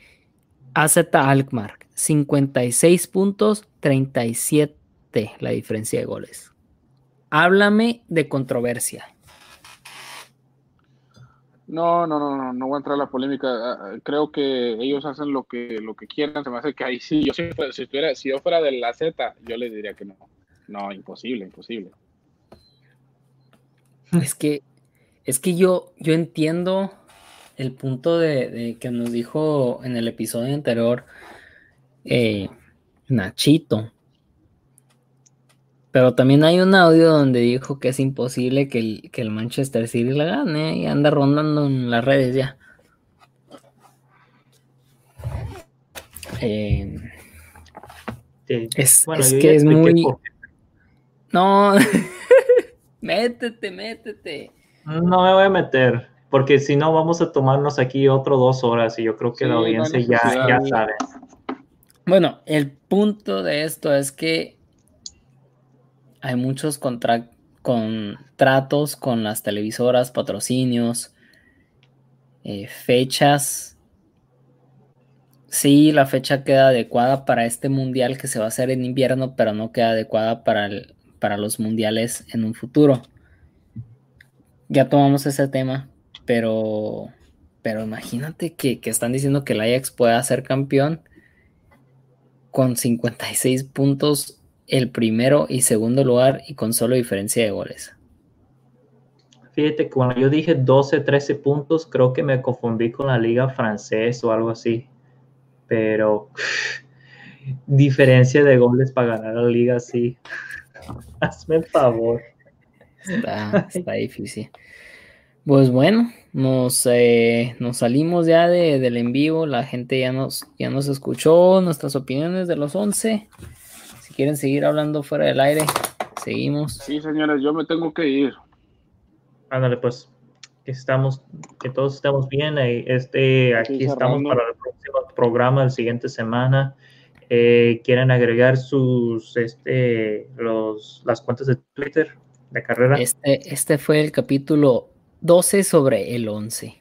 AZ Alkmaar, 56 puntos, 37 la diferencia de goles. Háblame de controversia. No, no, no, no, no voy a entrar a la polémica. Ah, ah, creo que ellos hacen lo que lo que quieran. Se me hace que ahí sí. Yo si, estuviera, si yo fuera de la Z, yo les diría que no. No, imposible, imposible. Es que, es que yo, yo entiendo el punto de, que nos dijo en el episodio anterior eh, Nachito. Pero también hay un audio donde dijo que es imposible que el, que el Manchester City la gane y anda rondando en las redes ya. Eh, Sí. es, Bueno, es yo que es muy... por. No, métete, métete. No me voy a meter, porque si no vamos a tomarnos aquí otro dos horas y yo creo que Sí, la audiencia ya, ya sabe. Bueno, el punto de esto es que hay muchos contra- contratos con las televisoras, patrocinios, eh, fechas. Sí, la fecha queda adecuada para este mundial que se va a hacer en invierno, pero no queda adecuada para, para los mundiales en un futuro. Ya tomamos ese tema, pero, pero imagínate que, que están diciendo que el Ajax pueda ser campeón con 56 puntos el primero y segundo lugar y con solo diferencia de goles. Fíjate que cuando yo dije 12, 13 puntos, creo que me confundí con la liga francesa o algo así. Pero diferencia de goles para ganar la liga así. Hazme el favor. Está, está difícil. Pues bueno, nos, eh, nos salimos ya de, del en vivo. La gente ya nos, ya nos escuchó nuestras opiniones de los 11. Si quieren seguir hablando fuera del aire, seguimos. Sí, señores, yo me tengo que ir. Ándale, pues. Que estamos, que todos estamos bien. eh, Este, aquí estamos para el próximo programa, la siguiente semana. Eh, ¿Quieren agregar sus, este, los, las cuentas de Twitter de carrera? Este, este fue el capítulo 12 sobre el 11.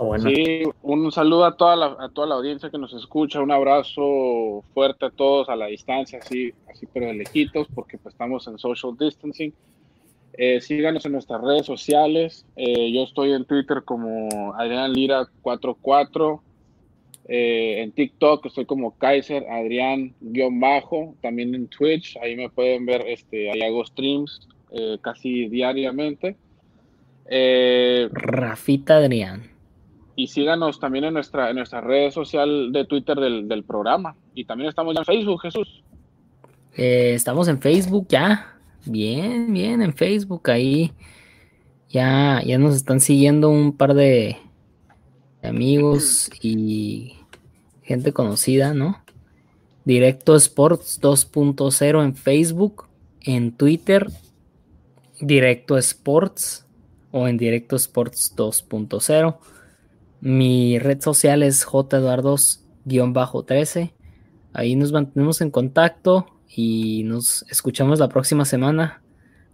Ah, bueno. Sí, un saludo a toda, la, a toda la audiencia que nos escucha, un abrazo fuerte a todos a la distancia, así, así pero de lejitos, porque pues estamos en social distancing. Eh, síganos en nuestras redes sociales. Eh, yo estoy en Twitter como Adrián Lira 44. Eh, en TikTok estoy como Kaiser Adrián-bajo. También en Twitch, ahí me pueden ver, este, ahí hago streams eh, casi diariamente. Eh, Rafita Adrián. y síganos también en nuestra, en nuestra red social de Twitter del, del programa. Y también estamos ya en Facebook, Jesús. Eh, estamos en Facebook ya. Bien, bien, en Facebook ahí. Ya, ya nos están siguiendo un par de, de amigos y gente conocida, ¿no? Directo Sports 2.0 en Facebook, en Twitter, Directo Sports o en Directo Sports 2.0. Mi red social es jeduardos-13. Ahí nos mantenemos en contacto y nos escuchamos la próxima semana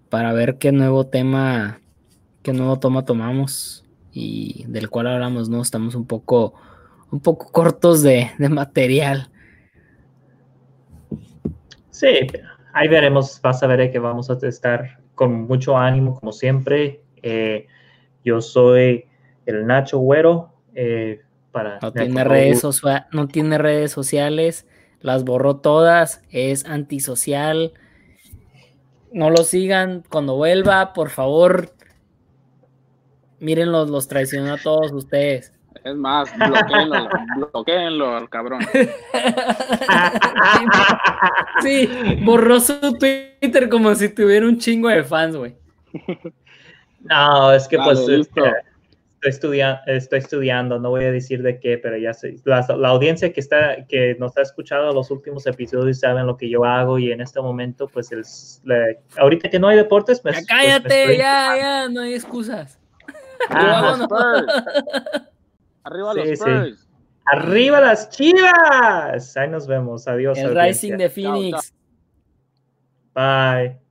para ver qué nuevo tema, qué nuevo toma tomamos y del cual hablamos, ¿no? Estamos un poco, un poco cortos de, de material. Sí, ahí veremos, vas a ver que vamos a estar con mucho ánimo, como siempre. Eh, yo soy el Nacho Güero. eh, para, No tiene, redes socia- no tiene redes sociales, las borró todas, es antisocial. No lo sigan cuando vuelva, por favor. Mírenlos, los traicionó a todos ustedes. Es más, bloqueenlo, bloqueenlo al cabrón. Sí, borró su Twitter como si tuviera un chingo de fans, güey. No, es que pues listo. estoy, estudiando, estoy estudiando, no voy a decir de qué, pero ya sé, la, la audiencia que está que nos ha escuchado los últimos episodios saben lo que yo hago y en este momento pues el, la- ahorita que no hay deportes, pues, Ya pues, me cállate, ya, ya, no hay excusas. Arriba los Spurs. Sí, los. Spurs. Arriba las chivas. Ahí nos vemos. Adiós. El audiencia. Rising de Phoenix. Bye.